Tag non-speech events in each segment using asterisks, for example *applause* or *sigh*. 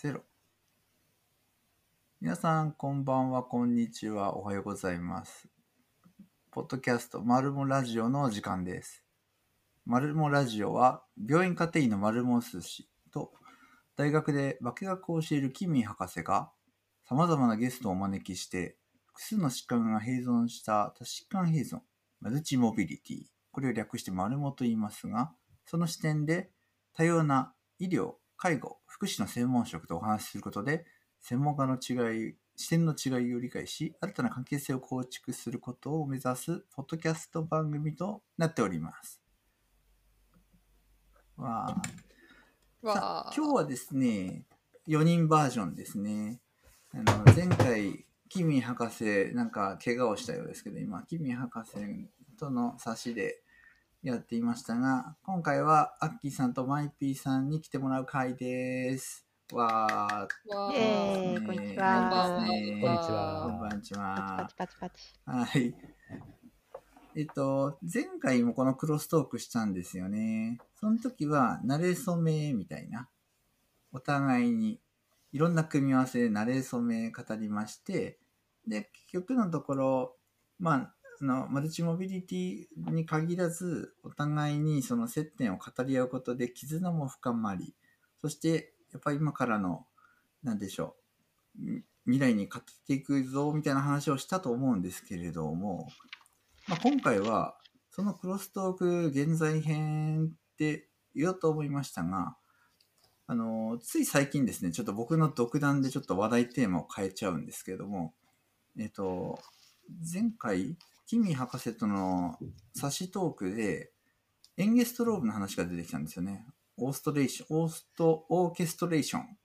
ゼロ。皆さん、こんばんは、こんにちは、おはようございます。ポッドキャスト、マルモラジオの時間です。マルモラジオは、病院家庭医のマルモ寿司と、大学で化学を教えるキミ博士が、様々なゲストをお招きして、複数の疾患が併存した多疾患併存、マルチモビリティ、これを略してマルモと言いますが、その視点で多様な医療、介護、福祉の専門職とお話しすることで、専門家の違い、視点の違いを理解し、新たな関係性を構築することを目指す、ポッドキャスト番組となっております。わあ。さわあ今日はですね、4人バージョンですね。あの前回、キミ博士、なんか怪我をしたようですけど、今、キミ博士との差しでやっていましたが、今回はアッキーさんとマイピーさんに来てもらう回です。わー、わこんにちいは。こんにちこはんばんちパはチ。パチパチパチ。はい。えっと、前回もこのクロストークしたんですよね。その時は、慣れ初めみたいな。お互いに、いろんな組み合わせで慣れ初め語りまして、で、結局のところ、まあ、あの、マルチモビリティに限らず、お互いにその接点を語り合うことで絆も深まり、そして、やっぱり今からの、なんでしょう、未来に語っていくぞ、みたいな話をしたと思うんですけれども、まあ、今回は、そのクロストーク現在編って言おうと思いましたが、あの、つい最近ですね、ちょっと僕の独断でちょっと話題テーマを変えちゃうんですけれども、えっと、前回、キミ博士との差しトークで、エンゲストローブの話が出てきたんですよね。オーストレーション、オースト、オーケストレーション。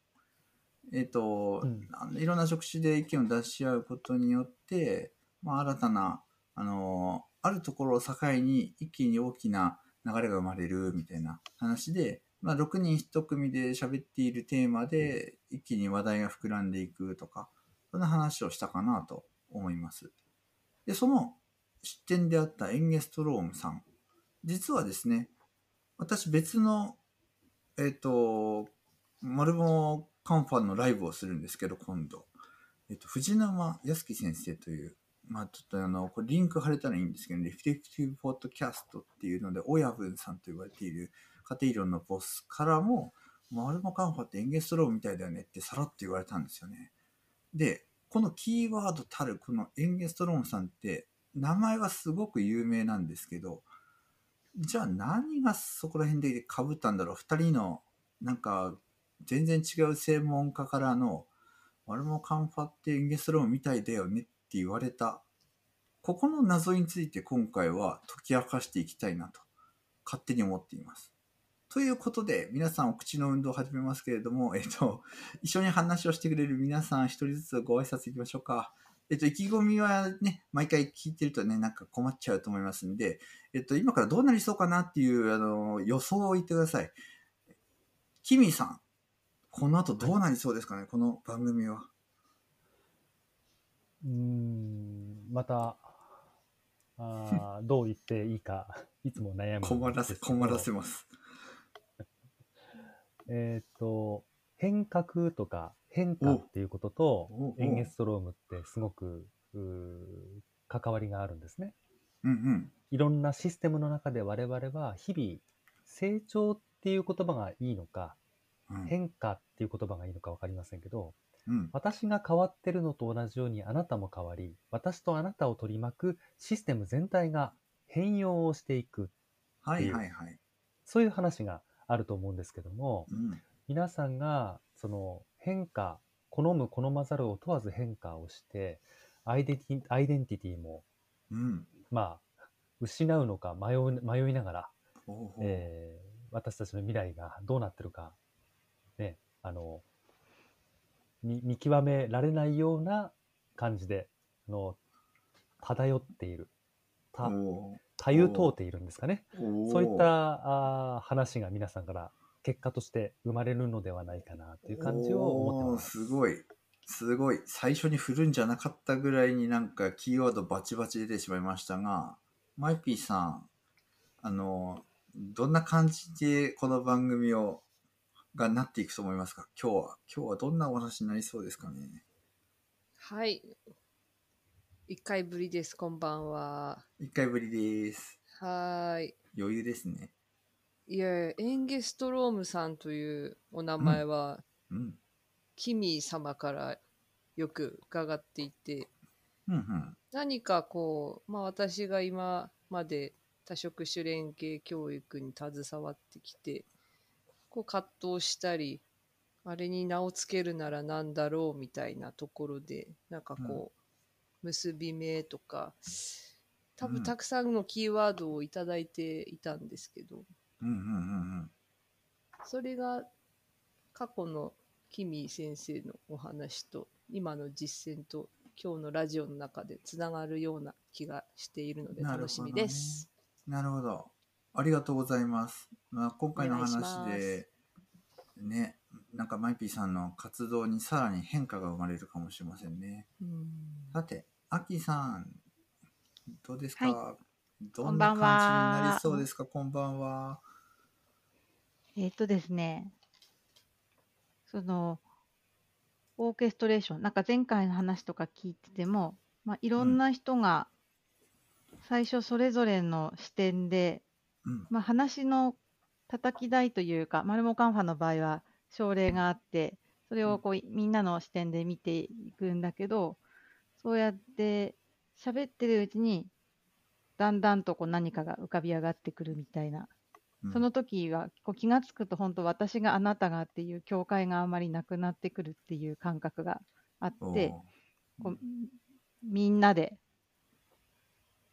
えっと、うんいろんな職種で意見を出し合うことによって、まあ、新たな、あの、あるところを境に一気に大きな流れが生まれるみたいな話で、まあ、6人1組で喋っているテーマで一気に話題が膨らんでいくとか、そんな話をしたかなと思います。で、その出展であったエンゲストロームさん、実はですね、私別の、えっ、と、マルモカンファンのライブをするんですけど、今度。えっ、と、藤沼康樹先生という、まあちょっとあの、これリンク貼れたらいいんですけど、リフレクティブポッドキャストっていうので、親分さんと言われている家庭医療のボスからも、マルモカンファってエンゲストロームみたいだよねってさらっと言われたんですよね。で、このキーワードたるこのエンゲストロームさんって、名前はすごく有名なんですけど、じゃあ何がそこら辺で被ったんだろう？二人の、なんか、全然違う専門家からの、マルモカンファってエンゲスローみたいだよねって言われた。ここの謎について今回は解き明かしていきたいなと、勝手に思っています。ということで、皆さんお口の運動を始めますけれども、えっと、一緒に話をしてくれる皆さん一人ずつご挨拶いきましょうか。えっと、意気込みはね、毎回聞いてるとね、なんか困っちゃうと思いますんで、えっと、今からどうなりそうかなっていう、あの、予想を言ってください。キミさん、この後どうなりそうですかね、この番組は。うーん、また、あー *laughs* どう言っていいか、いつも悩む。困らせ、困らせます。*laughs* えっ、と、変革とか変化っていうこととエンゲストロームってすごく、関わりがあるんですね。うんうん。いろんなシステムの中で我々は日々、成長っていう言葉がいいのか、うん変化っていう言葉がいいのか分かりませんけど、うん。私が変わってるのと同じようにあなたも変わり、私とあなたを取り巻くシステム全体が変容をしていく、はいはいはい。そういう話があると思うんですけども、うん。皆さんがその変化、好む好まざるを問わず変化をして、アイデンティアイデンティティも、うん。まあ、失うのか迷う迷いながら、ほうほうえー私たちの未来がどうなってるか、ね、あの、見見極められないような感じで、あの、漂っている。た、おたゆ通っているんですかね。ーそういったあー話が皆さんから結果として生まれるのではないかなという感じを思ってます。すごい。すごい。最初に振るんじゃなかったぐらいになんかキーワードバチバチ出てしまいましたが、マイピーさん、あの、どんな感じでこの番組をがなっていくと思いますか？今日は。今日はどんなお話になりそうですかね？はい。一回ぶりです、こんばんは。一回ぶりです。はーい。余裕ですね。いやエンゲストロームさんというお名前は、うん。キミ様からよく伺っていて、うんうん。何かこう、まあ私が今まで多職種連携教育に携わってきて、こう葛藤したり、あれに名をつけるなら何だろうみたいなところで、なんかこう、結び目とか、多うん。分たくさんのキーワードをいただいていたんですけど、うんうんうんそれが過去のキミ先生のお話と今の実践と今日のラジオの中でつながるような気がしているので楽しみです。なるほど。ありがとうございます。まあ、今回の話で、ね、なんかマイピーさんの活動にさらに変化が生まれるかもしれませんね。うんさて、アキさん、どうですか、はどんなこんばん感じにはなりそうですか？こんばんは。えっ、とですね、その、オーケストレーション、なんか前回の話とか聞いてても、まあ、いろんな人が最初それぞれの視点で、うん。まあ、話の叩き台というか、マルモカンファの場合は症例があって、それをこうみんなの視点で見ていくんだけど、そうやって喋ってるうちに、だんだんとこう何かが浮かび上がってくるみたいなうんその時はこう気がつくと本当私があなたがっていう境界があまりなくなってくるっていう感覚があってこうみんなで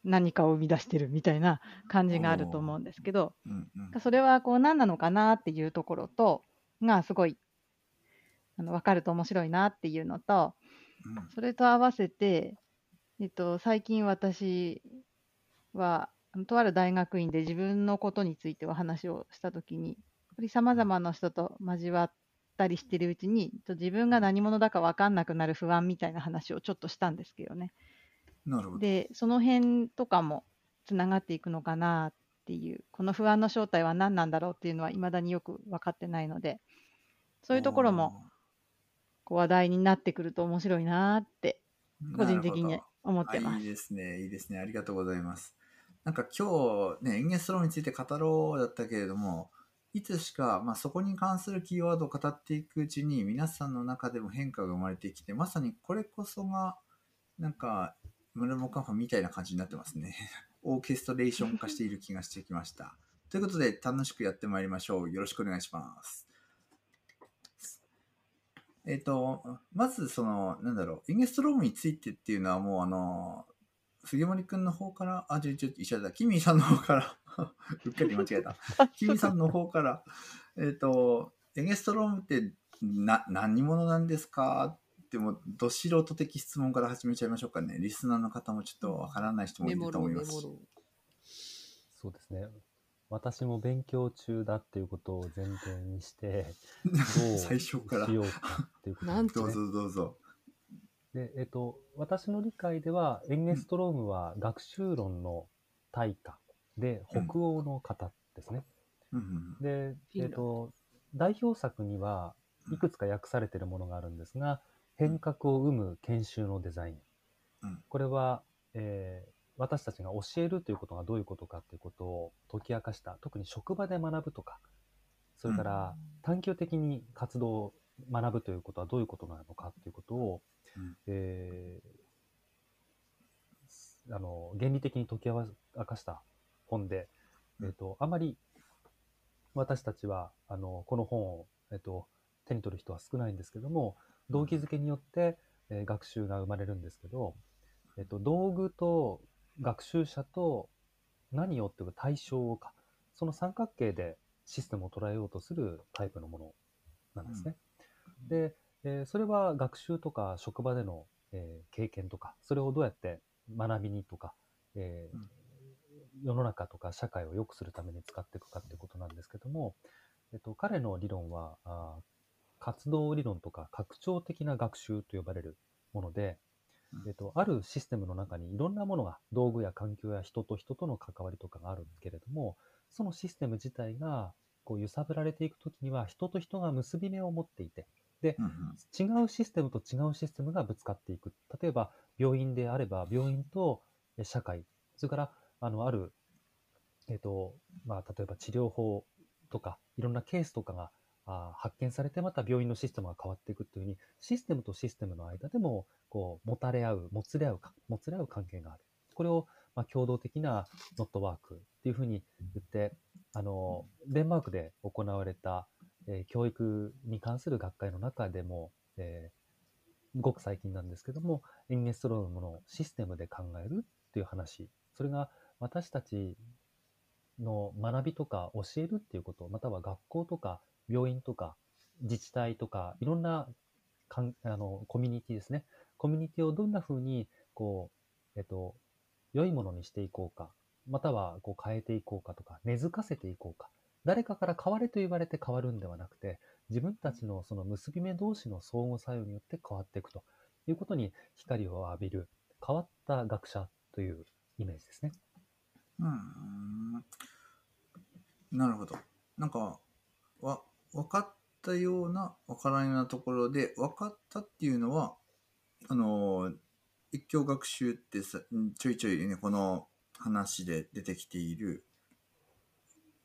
何かを生み出してるみたいな感じがあると思うんですけどうんうん。それはこう何なのかなっていうところとがすごいあの分かると面白いなっていうのとうん。それと合わせて、えっと、最近私は、とある大学院で自分のことについてお話をしたときに、やっぱり様々な人と交わったりしてるうちに、と自分が何者だか分かんなくなる不安みたいな話をちょっとしたんですけどね。なるほど。で、その辺とかもつながっていくのかなっていう、この不安の正体は何なんだろうっていうのは未だによく分かってないので、そういうところもこう話題になってくると面白いなって個人的に思ってます。いいですね、いいですね。ありがとうございます。なんか今日ね、エンゲストロームについて語ろうだったけれども、いつしか、まあ、そこに関するキーワードを語っていくうちに、皆さんの中でも変化が生まれてきて、まさにこれこそが、なんか、ムルモカファみたいな感じになってますね。*laughs* オーケストレーション化している気がしてきました。ということで、楽しくやってまいりましょう。よろしくお願いします。えっ、と、まずその、なんだろう、エンゲストロームについてっていうのはもうあの、杉森くんの方から、あ、ちょ、ちょ、一緒だ、キミさんの方から、*laughs* うっかり間違えた。*laughs* キミさんの方から、えっ、と、エンゲストロームってな、何者なんですか？ってもう、ど素人的質問から始めちゃいましょうかね。リスナーの方もちょっとわからない人もいると思いますそうですね。私も勉強中だっていうことを前提にして、*laughs* 最初からしようかっていうことなんどう。ぞどうぞ。で、えっと、私の理解では、エンゲストロームは学習論の大家で、北欧の方ですね。うん。うんで、えっと、代表作にはいくつか訳されているものがあるんですが、変革を生む研修のデザイン。うん。これは、えー私たちが教えるということがどういうことかということを解き明かした、特に職場で学ぶとか、それから探究的に活動を学ぶということはどういうことなのかということを、うんえーあの原理的に解き明かした本で、うん。えっとあまり私たちはあのこの本を、えっと手に取る人は少ないんですけども動機づけによって、えー学習が生まれるんですけど、えっと道具と学習者と何をっていうか対象かその三角形でシステムを捉えようとするタイプのものなんですね。で、えーそれは学習とか職場での、えー経験とかそれをどうやって学びにとか、えーうん。世の中とか社会を良くするために使っていくかっていうことなんですけども、えっと、彼の理論はあー活動理論とか拡張的な学習と呼ばれるもので、うん。えっと、あるシステムの中にいろんなものが道具や環境や人と人との関わりとかがあるけれどもそのシステム自体がこう揺さぶられていくときには人と人が結び目を持っていてうんうん。違うシステムと違うシステムがぶつかっていく。例えば病院であれば病院とえ社会。それからあのある、えっとまあ、例えば治療法とかいろんなケースとかがあー発見されてまた病院のシステムが変わっていくっていうふうにシステムとシステムの間でもこう持たれ合うもつれ合うかもつれ合う関係がある。これを、まあ、共同的なノットワークっていうふうに言ってあのデンマークで行われた、えー教育に関する学会の中でも、えーごく最近なんですけどもエンゲストロームのシステムで考えるっていう話。それが私たちの学びとか教えるっていうことまたは学校とか病院とか自治体とかいろんなかんあのコミュニティですね。コミュニティをどんなふうにこう、えっと、良いものにしていこうかまたはこう変えていこうかとか根付かせていこうか。誰かから変われと言われて変わるんではなくて自分たちのその結び目同士の相互作用によって変わっていくということに光を浴びる変わった学者というイメージですね。うんなるほど。なんか、わ、分かったような、分からんようなところで、分かったっていうのは、あの、一教学習ってさ、ちょいちょいね、この話で出てきている、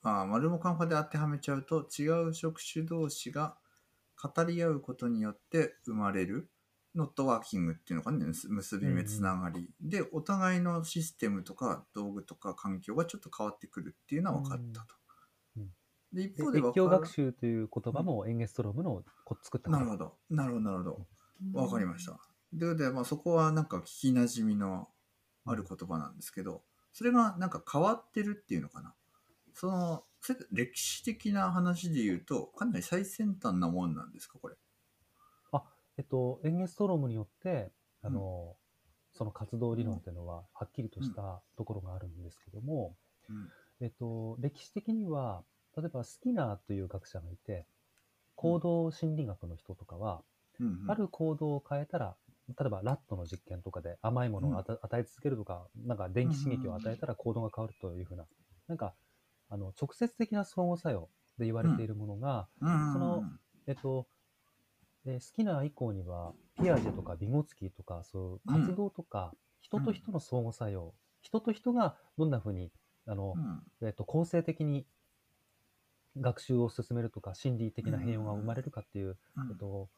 まあ、丸もカンファで当てはめちゃうと、違う職種同士が語り合うことによって生まれる、ノットワーキングっていうのかね、結結び目つながり、で、お互いのシステムとか道具とか環境がちょっと変わってくるっていうのは分かったと。うんうんで、一で方で分から学習という言葉もエンゲストロームのこ作ったど。なるほど。なるほど、なるほど。わかりました。ということで、まあ、そこはなんか聞きなじみのある言葉なんですけど、それがなんか変わってるっていうのかな。その、歴史的な話で言うと、かなり最先端なもんなんですか、これ？えっと、エンゲストロームによって、あの、その活動理論っていうのははっきりとしたところがあるんですけども、うん。えっと、歴史的には、例えばスキナーという学者がいて、行動心理学の人とかは、うん。うん、ある行動を変えたら、例えばラットの実験とかで甘いものを与与え続けるとか、なんか電気刺激を与えたら行動が変わるというふうな、なんか、あの、直接的な相互作用で言われているものが、そのえっと、で好きな以降には、ピアジェとかビゴツキーとか、そういう活動とか、人と人の相互作用、人と人がどんなふうに、あのう、ん。えっと、構成的に学習を進めるとか、心理的な変容が生まれるかっていう、うん。えっと、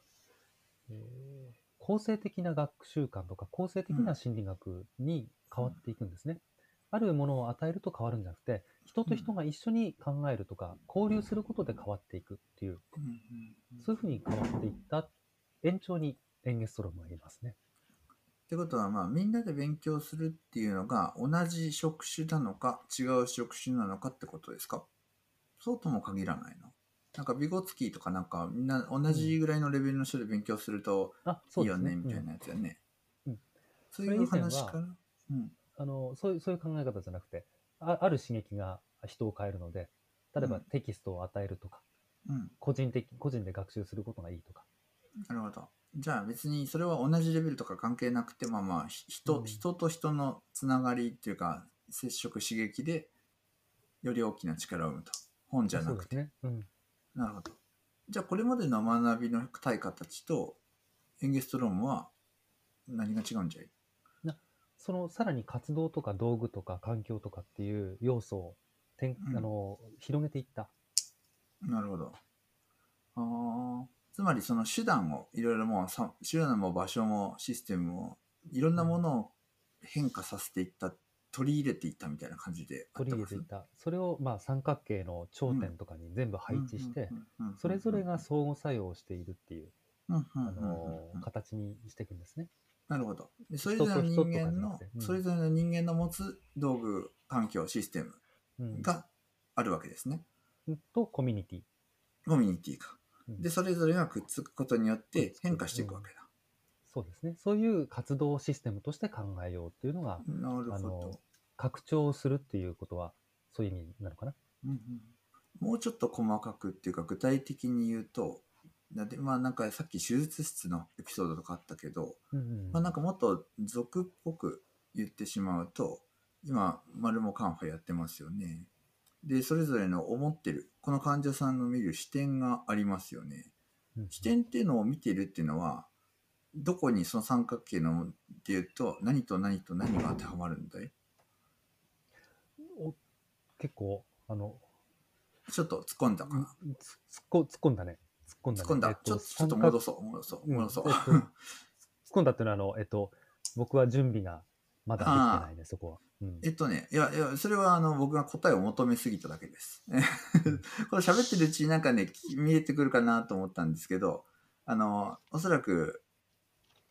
えー構成的な学習観とか、構成的な心理学に変わっていくんですね。あるものを与えると変わるんじゃなくて、人と人が一緒に考えるとか、交流することで変わっていくっていう、そういうふうに変わっていった延長にエンゲストロームは言いますね。ってことは、まあ、みんなで勉強するっていうのが、同じ職種なのか、違う職種なのかってことですか？そうとも限らないのなんか、ビゴツキーとかなんか、みんな同じぐらいのレベルの人で勉強するとあ、そいういよね。みたいうんなやつやね。うんそういう話から。うん。あのそういうそういう考え方じゃなくてあ、ある刺激が人を変えるので、例えばうんテキストを与えるとか、うん。個人的、個人で学習することがいいとか。なるほど。じゃあ別にそれは同じレベルとか関係なくて、まあまあ、ひ人、うん人と人のつながりっていうか、接触刺激で、より大きな力を生むと。本じゃなくて。そうですね。うん。なるほど。じゃあこれまでの学びの対価たちと、エンゲストロームは何が違うんじゃい？そのさらに活動とか道具とか環境とかっていう要素をてん、うん。あの広げていった。なるほど。ああ。つまりその手段をいろいろもうさ手段も場所もシステムもいろんなものを変化させていった、取り入れていったみたいな感じで取り入れていった。それをまあ三角形の頂点とかに全部配置して、それぞれが相互作用をしているっていう、あの形にしていくん。ですね。なるほど。でそれぞれの人間のそれぞれの人間の持つ道具、環境、システムうん、があるわけですね。とコミュニティ。コミュニティか。うんで、それぞれがくっつくことによって変化していくわけだ。そうですね。そういう活動システムとして考えようっていうのが、なるほど。拡張するっていうことは、そういう意味なのかな。うんうんもうちょっと細かくっていうか具体的に言うと、だってまあなんかさっき手術室のエピソードとかあったけど、うんうんまあなんかもっと俗っぽく言ってしまうと、今、丸もカンファやってますよね。で、それぞれの思ってる、この患者さんの見る視点がありますよね。うん視点っていうのを見てるっていうのは、どこにその三角形のっていうと、何と何と何が当てはまるんだい？お結構、あの、ちょっと突っ込んだかな。突っ込んだね。突っ込んだね。突っ込んだ。えっちょっと、ちょっと戻そう、戻そう、うん戻そう。えっと *laughs* 突っ込んだっていうのは、あの、えっと、僕は準備がまだできてないね、そこは。うんえっとね、いや、いや、それはあの、僕が答えを求めすぎただけです。*laughs* *laughs* これ喋ってるうちになんかね、き見えてくるかなと思ったんですけど、あの、おそらく、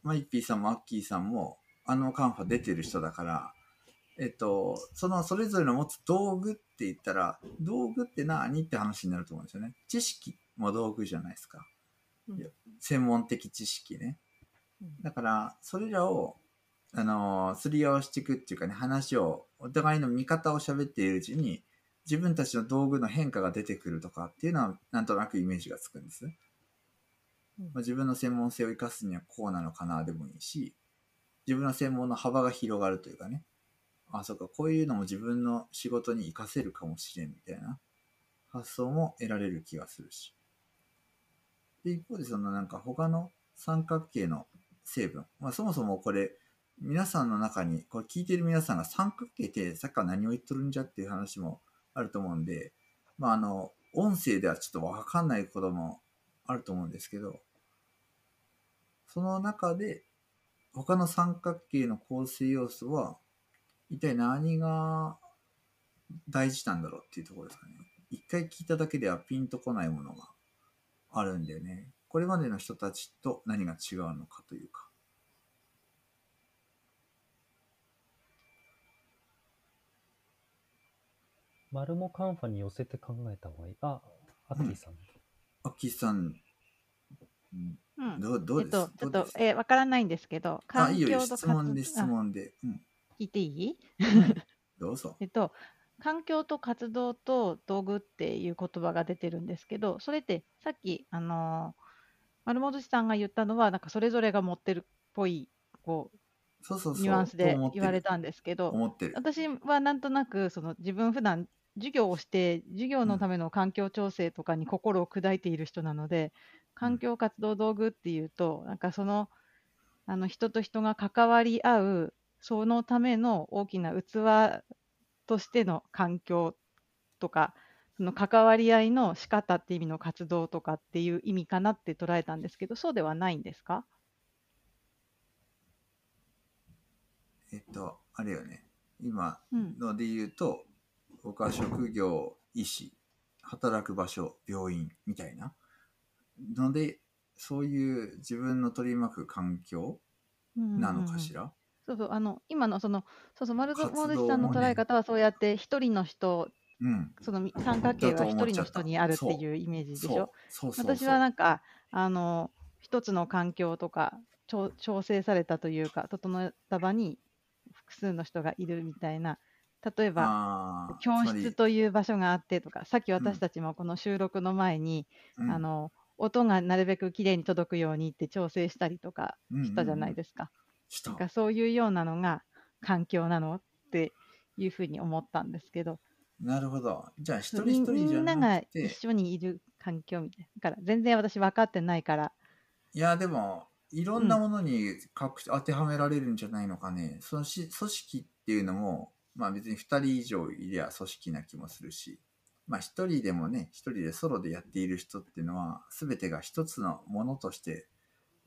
マイピーさんもアッキーさんも、あのカンファ出てる人だから、えっと、そのそれぞれの持つ道具って言ったら、道具って何って話になると思うんですよね。知識も道具じゃないですか。うんいや専門的知識ね。うんだから、それらを、あのーすり合わせていくっていうかね、話を、お互いの見方を喋っているうちに、自分たちの道具の変化が出てくるとかっていうのは、なんとなくイメージがつくんです。まあ、自分の専門性を生かすにはこうなのかなでもいいし、自分の専門の幅が広がるというかね、あ、そうか、こういうのも自分の仕事に活かせるかもしれんみたいな発想も得られる気がするし。で、一方でそのなんか他の三角形の成分、まあそもそもこれ、皆さんの中に、これ聞いてる皆さんが三角形ってさっきから何を言っとるんじゃっていう話もあると思うんで、まああの、音声ではちょっとわかんないこともあると思うんですけど、その中で他の三角形の構成要素は一体何が大事なんだろうっていうところですかね。一回聞いただけではピンとこないものがあるんでね。これまでの人たちと何が違うのかというか。丸もカンファに寄せて考えた方がいい。あ、アッキーさん。アッキーさん、うんうん。どうどうです？えっと、ちょっとえーわからないんですけど、あ、いいよいいよ、と質問で活質問で。うん、あ聞いていい？*laughs* どうぞ。えっと、環境と活動と道具っていう言葉が出てるんですけど、それってさっき、あのー丸本さんが言ったのは、なんかそれぞれが持ってるっぽい、こそうそうそう。う、ニュアンスとで言われたんですけど。私はなんとなく、その自分普段授業をして、授業のための環境調整とかに心を砕いている人なので、環境活動道具っていうと、なんかその、あの人と人が関わり合う、そのための大きな器としての環境とか、その関わり合いの仕方っていう意味の活動とかっていう意味かなって捉えたんですけど、そうではないんですか？えっと、あれよね。今うん。ので言うと、僕は職業、医師、働く場所、病院みたいな。ので、そういう自分の取り巻く環境なのかしら、そうそう、あの、今のその、そうそう、丸本さんの捉え方はそうやって一人の人、うん。そのみ三角形は一人の人にあるっていうイメージでしょ？私はなんか、あの、一つの環境とか、調調整されたというか、整った場に複数の人がいるみたいな、例えば、教室という場所があってとか、さっき私たちもこの収録の前に、うん。あの、音がなるべくきれいに届くようにって調整したりとかしたじゃないですか。したなんかそういうようなのが環境なのっていうふうに思ったんですけど、なるほど。じゃあ、一人み一人じゃみんながなくて一、緒にいる環境みたいな。だから全然私分かってないから、いや、でも、いろんなものに各当てはめられるんじゃないのかね。そのし組織っていうのも、まあ別に2人以上いりゃ組織な気もするし、まあ一人でもね、一人でソロでやっている人っていうのは、全てが一つのものとして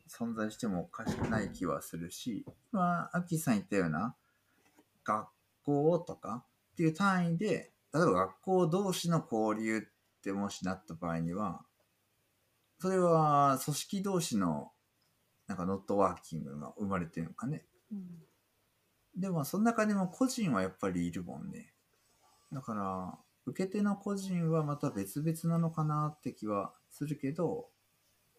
存在してもおかしくない気はするし、まあ、アッキーさん言ったような、学校とかっていう単位で、例えば学校同士の交流ってもしなった場合には、それは組織同士のなんかノットワーキングが生まれてるのかね。でもその中でも個人はやっぱりいるもんね。だから、受け手の個人はまた別々なのかなって気はするけど、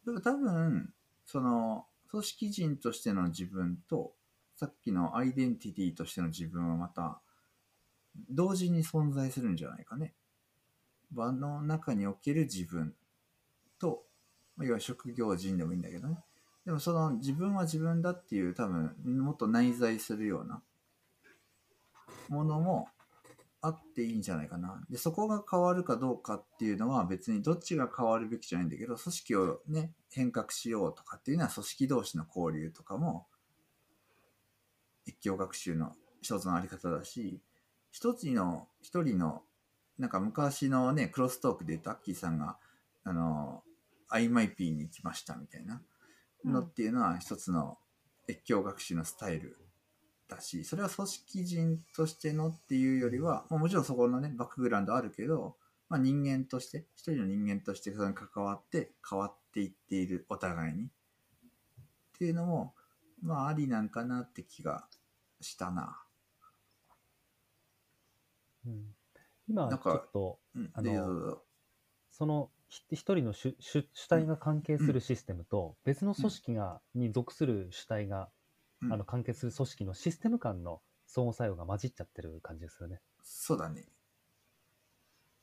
でも多分、その、組織人としての自分と、さっきのアイデンティティとしての自分はまた、同時に存在するんじゃないかね。場の中における自分と、まあ要は職業人でもいいんだけどね。でもその自分は自分だっていう多分もっと内在するようなものもあっていいんじゃないかな。で、そこが変わるかどうかっていうのは別にどっちが変わるべきじゃないんだけど、組織をね、変革しようとかっていうのは組織同士の交流とかも、一教学習の一つのあり方だし、一つの、一人の、なんか昔のね、クロストークで言ったアッキーさんが、あの、IMIP に行きましたみたいなのっていうのは一つの越境学習のスタイルだし、それは組織人としてのっていうよりは、まあもちろんそこのね、バックグラウンドあるけど、まあ人間として、一人の人間としてそれに関わって変わっていっているお互いに。っていうのも、まあありなんかなって気がしたな。うん、今、ちょっと、うん。あのそのひ一人の主主主体が関係するシステムと、別の組織が、に属する主体が、うんあの関係する組織のシステム間の相互作用が混じっちゃってる感じですよね。そうだね。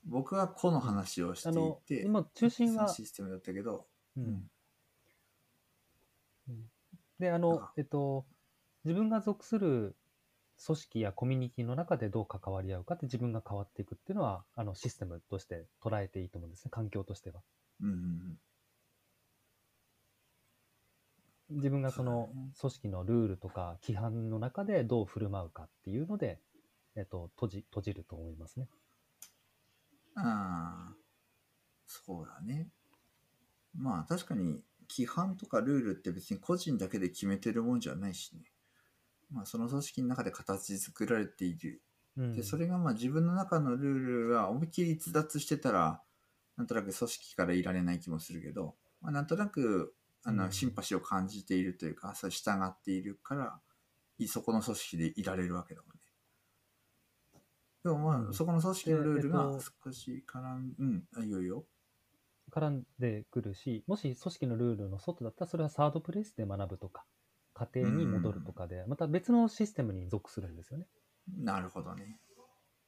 僕は個の話をしていて、今中心はシステムだったけど、ううんん。で、あのあ、えっと、自分が属する組織やコミュニティの中でどう関わり合うかって自分が変わっていくっていうのは、あのシステムとして捉えていいと思うんですね、環境としては。うんうん自分がその組織のルールとか規範の中でどう振る舞うかっていうので、えっと、閉じ、閉じると思いますね。うん。ああ、そうだね。まあ確かに規範とかルールって別に個人だけで決めてるもんじゃないしね。まあその組織の中で形作られている。うん、で、それがまあ自分の中のルールが思いっきり逸脱してたら、なんとなく組織からいられない気もするけど、まあ、なんとなく、あの、うんシンパシーを感じているというか、そう従っているから、いそこの組織でいられるわけだもんね。でもまあ、うんそこの組織のルールが少し絡ん、うん、あ、いいよいいよ。絡んでくるし、もし組織のルールの外だったら、それはサードプレイスで学ぶとか、家庭に戻るとかで、また別のシステムに属するんですよね。なるほどね。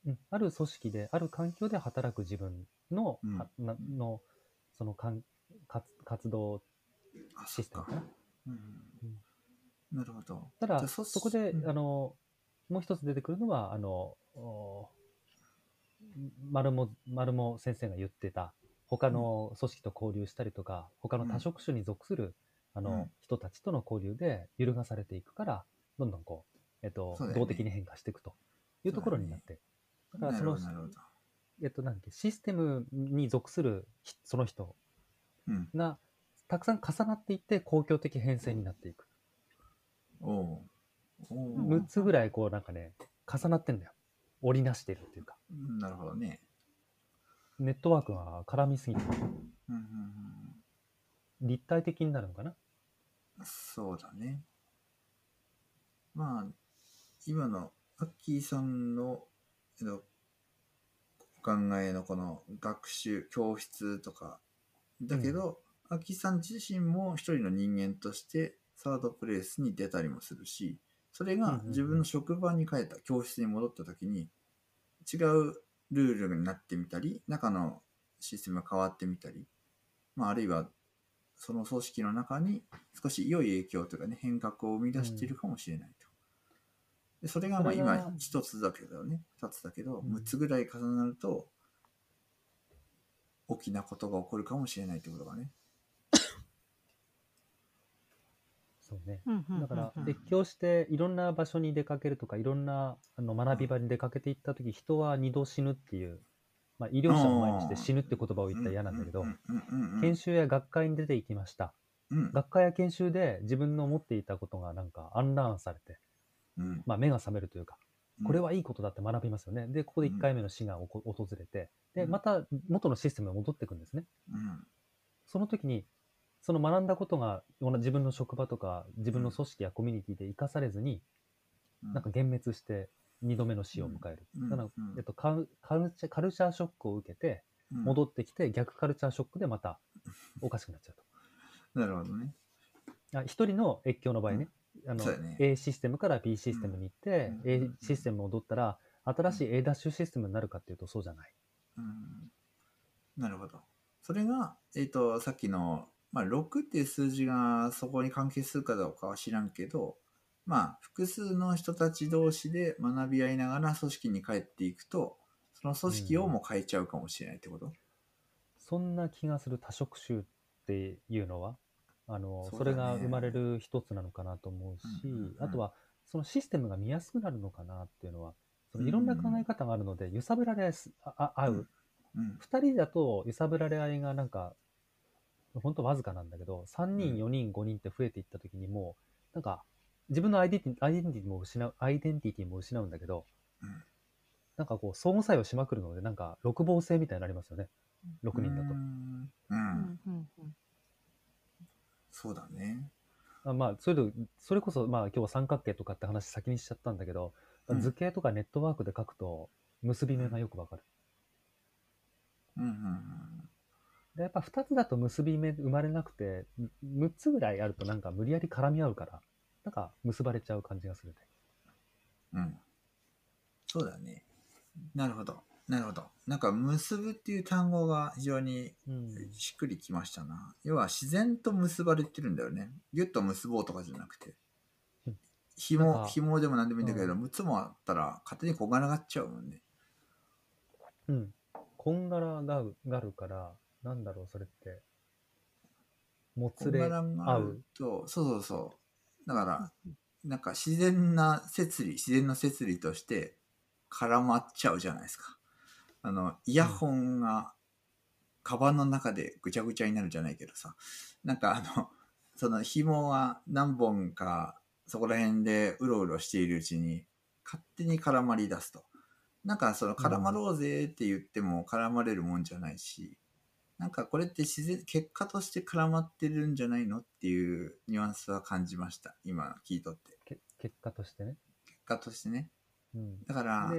うん、ある組織で、ある環境で働く自分の、うんはなのそのかん活活動システムか。な。うん。なるほど。ただ、そこで、うんあの、もう一つ出てくるのは、あの、お丸も、丸も先生が言ってた、他の組織と交流したりとか、他の多職種に属する、あの、うん人たちとの交流で揺るがされていくから、どんどんこう、えっと、動的に変化していくというところになって、だからその。えっと、なんだっけ、システムに属するひその人うん。が、たくさん重なっていって、公共的編成になっていく。おうおううん6つぐらい、こう、なんかね、重なってんだよ。織りなしてるっていうか。うんなるほどね。ネットワークが絡みすぎて、うんうんうん立体的になるのかな？そうだね。まあ、今のアッキーさんのえっとお考えのこの学習、教室とか、だけど、アッキーさん自身も一人の人間としてサードプレイスに出たりもするし、それが自分の職場に帰った、教室に戻った時に、違うルールになってみたり、中のシステムが変わってみたり、まあ、あるいはその組織の中に少し良い影響というかね、変革を生み出しているかもしれないと。でそれがまあ今一つだけどね、二つだけど、うん六つぐらい重なると、大きなことが起こるかもしれないってことがね。そうね。うんうんだからうん、越境していろんな場所に出かけるとか、いろんなあの学び場に出かけていったとき、人は二度死ぬっていう、まあ、医療者を前にして死ぬって言葉を言ったら嫌なんだけど研修や学会に出ていきました。うん。学会や研修で自分の持っていたことがなんかアンラーンされて、うん。まあ、目が覚めるというか、これはいいことだって学びますよね。で、ここで1回目の死がおこ訪れて、で、うん。また元のシステムに戻っていくんですね。うん。その時に、その学んだことが自分の職場とか自分の組織やコミュニティで生かされずに、うん。なんか幻滅して2度目の死を迎える。うん。だからうん。えっと、カルチャカルチャーショックを受けて、うん。戻ってきて逆カルチャーショックでまた *laughs* おかしくなっちゃうと。なるほどね。あ一人の越境の場合ね、あの A システムから B システムに行って、うん。A システムに戻ったら新しい A ダッシュシステムになるかっていうとそうじゃない。うん。なるほど。それが、えっ、と、さっきの、まあ、6っていう数字がそこに関係するかどうかは知らんけど、まあ、複数の人たち同士で学び合いながら組織に帰っていくと、その組織をも変えちゃうかもしれないってこと、そんな気がする多職種っていうのは、あのそ,、ね。れが生まれる一つなのかなと思うし、うんうんうん。あとはそのシステムが見やすくなるのかなっていうのは、そのいろんな考え方があるので、揺さぶられやすああ合う。うん。二人だと揺さぶられ合いがなんか、本当わずかなんだけど、3人、うん。4人、5人って増えていった時にもう、なんか、自分のアイデンティアイデンティティも失う、アイデンティティも失うんだけど、うん。なんかこう、相互作用しまくるので、なんか、六芒星みたいになりますよね。6人だと。う。ん。ううんんうんうん。そうだね。あまあ、それで、それこそ、まあ、今日は三角形とかって話先にしちゃったんだけど、うん。図形とかネットワークで書くと、結び目がよくわかる。うんうんで、やっぱ2つだと結び目生まれなくて、6つぐらいあるとなんか無理やり絡み合うから、なんか結ばれちゃう感じがするね。うんうんそうだねなるほどなるほどなんか結ぶっていう単語が非常にうん。しっくりきましたな。要は自然と結ばれてるんだよね。ギュッと結ぼうとかじゃなくて紐、か紐でも何でもいいんだけど、うん6つもあったら勝手にこがらがっちゃうもんね。うん。こんがらががるから、なんだろう、それって。もつれ合う。と、そうそうそう。だから、なんか自然な摂理、自然の摂理として絡まっちゃうじゃないですか。あの、イヤホンが、カバンの中でぐちゃぐちゃになるじゃないけどさ、なんかあの、その紐が何本かそこら辺でうろうろしているうちに勝手に絡まり出すと。なんかその絡まろうぜって言っても絡まれるもんじゃないし、なんかこれって自然、結果として絡まってるんじゃないのっていうニュアンスは感じました。今聞いとって。け結果としてね。結果としてね。うん。だから、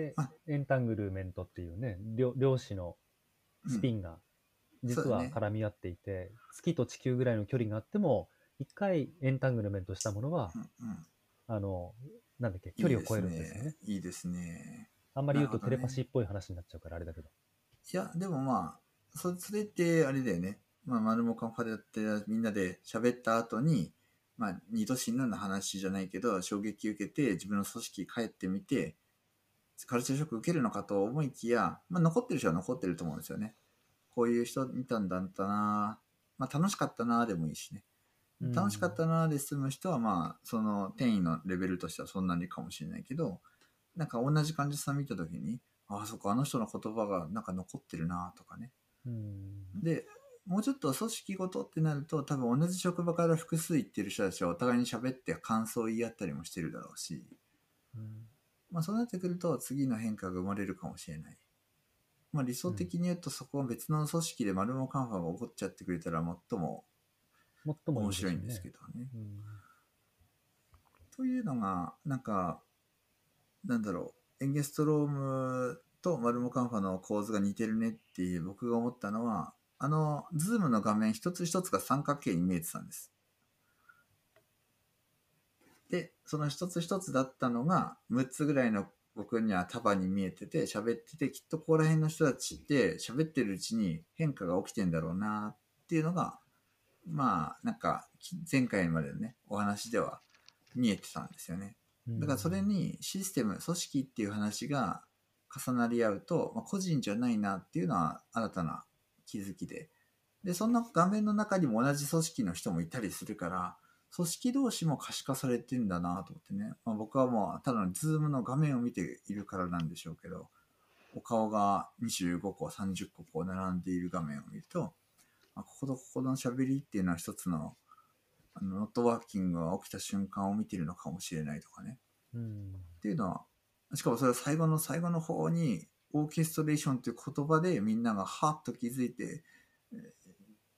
エンタングルメントっていうね、両両子のスピンが実は絡み合っていて、月と地球ぐらいの距離があっても、一回エンタングルメントしたものは、うんうんあの、なんだっけ、距離を超えるんですよね。いいですね。あんまり言うとテレパシーっぽい話になっちゃうからあれだけど。いや、でもまあ、そそれってあれだよね。まあ、丸もカンファでやってみんなで喋った後に、まあ、二度死ぬような話じゃないけど、衝撃受けて自分の組織帰ってみて、カルチャーショック受けるのかと思いきや、まあ、残ってる人は残ってると思うんですよね。こういう人見たんだったなまあ、楽しかったなでもいいしね。うん楽しかったなで済む人は、まあ、その転移のレベルとしてはそんなにかもしれないけど、なんか同じ患者さん見たときに、ああ、そっか、あの人の言葉がなんか残ってるなとかね。うん。で、もうちょっと組織ごとってなると、多分同じ職場から複数行ってる人たちはお互いに喋って感想を言い合ったりもしてるだろうし、うんまあそうなってくると次の変化が生まれるかもしれない。まあ理想的に言うとそこは別の組織で丸もカンファが起こっちゃってくれたら最ももっとも面白いんですけど。どね。うんというのが、なんか、なんだろう、エンゲストロームとマルモカンファの構図が似てるねっていう僕が思ったのは、あの、ズームの画面一つ一つが三角形に見えてたんです。で、その一つ一つだったのが、6つぐらいの僕には束に見えてて、喋ってて、きっとここら辺の人たちって喋ってるうちに変化が起きてんだろうなっていうのが、まあ、なんか、き前回までのね、お話では見えてたんですよね。だからそれ、にシステム、組織っていう話が重なり合うと、まあ、個人じゃないなっていうのは新たな気づきで。で、そんな画面の中にも同じ組織の人もいたりするから、組織同士も可視化されてんだなと思ってね。まあ、僕はもうただのズームの画面を見ているからなんでしょうけど、お顔が25個、30個こう並んでいる画面を見ると、あこことここの喋りっていうのは一つのあのノットワーキングが起きた瞬間を見てるのかもしれないとかね。うん。っていうのは、しかもそれは最後の最後の方に、オーケストレーションという言葉でみんながはっと気づいて、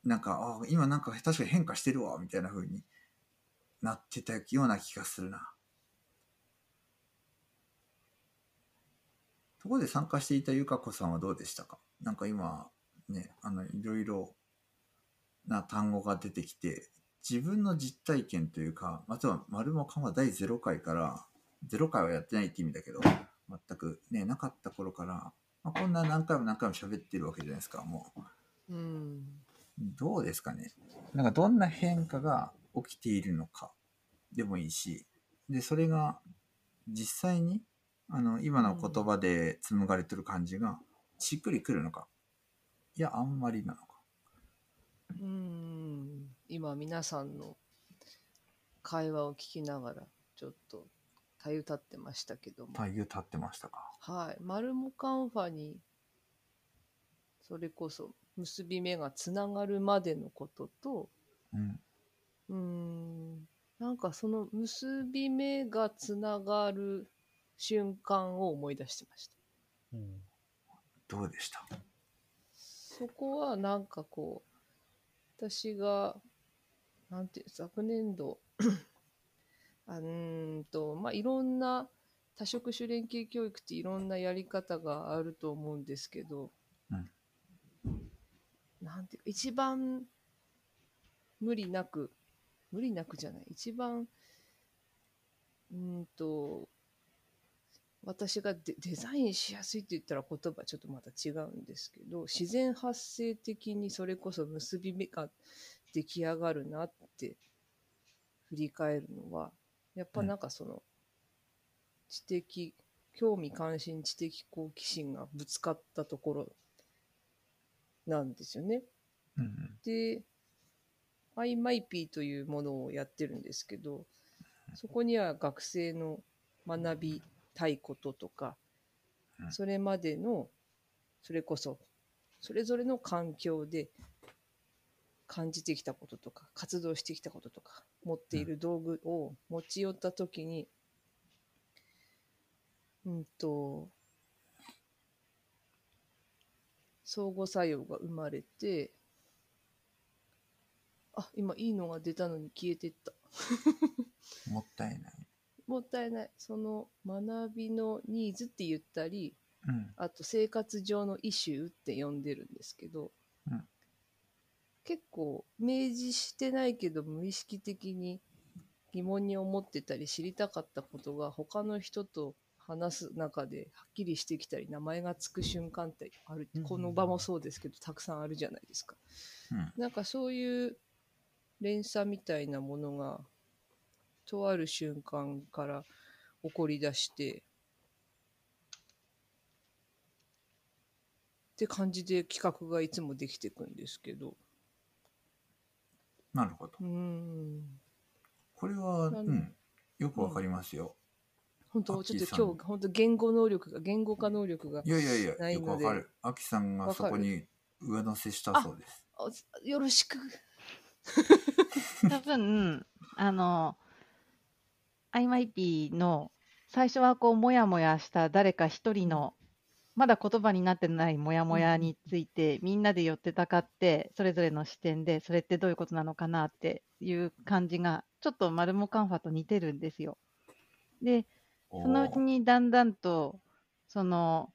なんか、あ今なんか確かに変化してるわ、みたいな風になってたような気がするな。ところで参加していたゆかこさんはどうでしたか？なんか今、ね、あの、いろいろな単語が出てきて、自分の実体験というか、または丸もかも第0回から、0回はやってないって意味だけど、全くね、なかった頃から、まあ、こんな何回も何回も喋ってるわけじゃないですか、もう。うん。どうですかね。なんかどんな変化が起きているのかでもいいし、で、それが実際に、あの、今の言葉で紡がれてる感じが、しっくりくるのか。いや、あんまりなのか。うーん今皆さんの会話を聞きながらちょっとたゆたってましたけども、太陽立ってましたか。はい、マルモカンファにそれこそ結び目がつながるまでのこととうん。うーんなんかその結び目がつながる瞬間を思い出してました。うんどうでした？そこはなんかこう私がなんていう昨年度あうーんとまあいろんな多職種連携教育っていろんなやり方があると思うんですけど、うん。なんていうか一番無理なく無理なくじゃない一番うーんと私がデデザインしやすいって言ったら言葉ちょっとまた違うんですけど自然発生的にそれこそ結び目が出来上がるなって振り返るのはやっぱなんかその知的興味関心知的好奇心がぶつかったところなんですよね。うんうん。で、アイマイピーというものをやってるんですけど、そこには学生の学びたいこととかう、んそれまでの、それこそ、それぞれの環境で感じてきたこととか、活動してきたこととか、持っている道具を持ち寄ったときに、うんと、相互作用が生まれて、あ、今いいのが出たのに消えてった。*laughs* もったいない。もったいない。その学びのニーズって言ったり、うん。あと生活上のイシューって呼んでるんですけど、うん結構明示してないけど無意識的に疑問に思ってたり知りたかったことが他の人と話す中ではっきりしてきたり名前がつく瞬間ってある、うんこの場もそうですけどたくさんあるじゃないですか。うん。なんかそういう連鎖みたいなものがとある瞬間から起こり出してって感じで企画がいつもできていくんですけどなるほど。うーんこれは、うん。よくわかりますよ。本当ちょっと今日本当言語能力が言語化能力がいやいやいや、よくわかる。アキさんがそこに上乗せしたそうです。あよろしく多分、あの、IMIP の最初はこう、もやもやした誰か一人の、まだ言葉になってないもやもやについて、みんなで寄ってたかって、それぞれの視点で、それってどういうことなのかなっていう感じが、ちょっとマルモカンファと似てるんですよ。で、そのうちにだんだんと、その、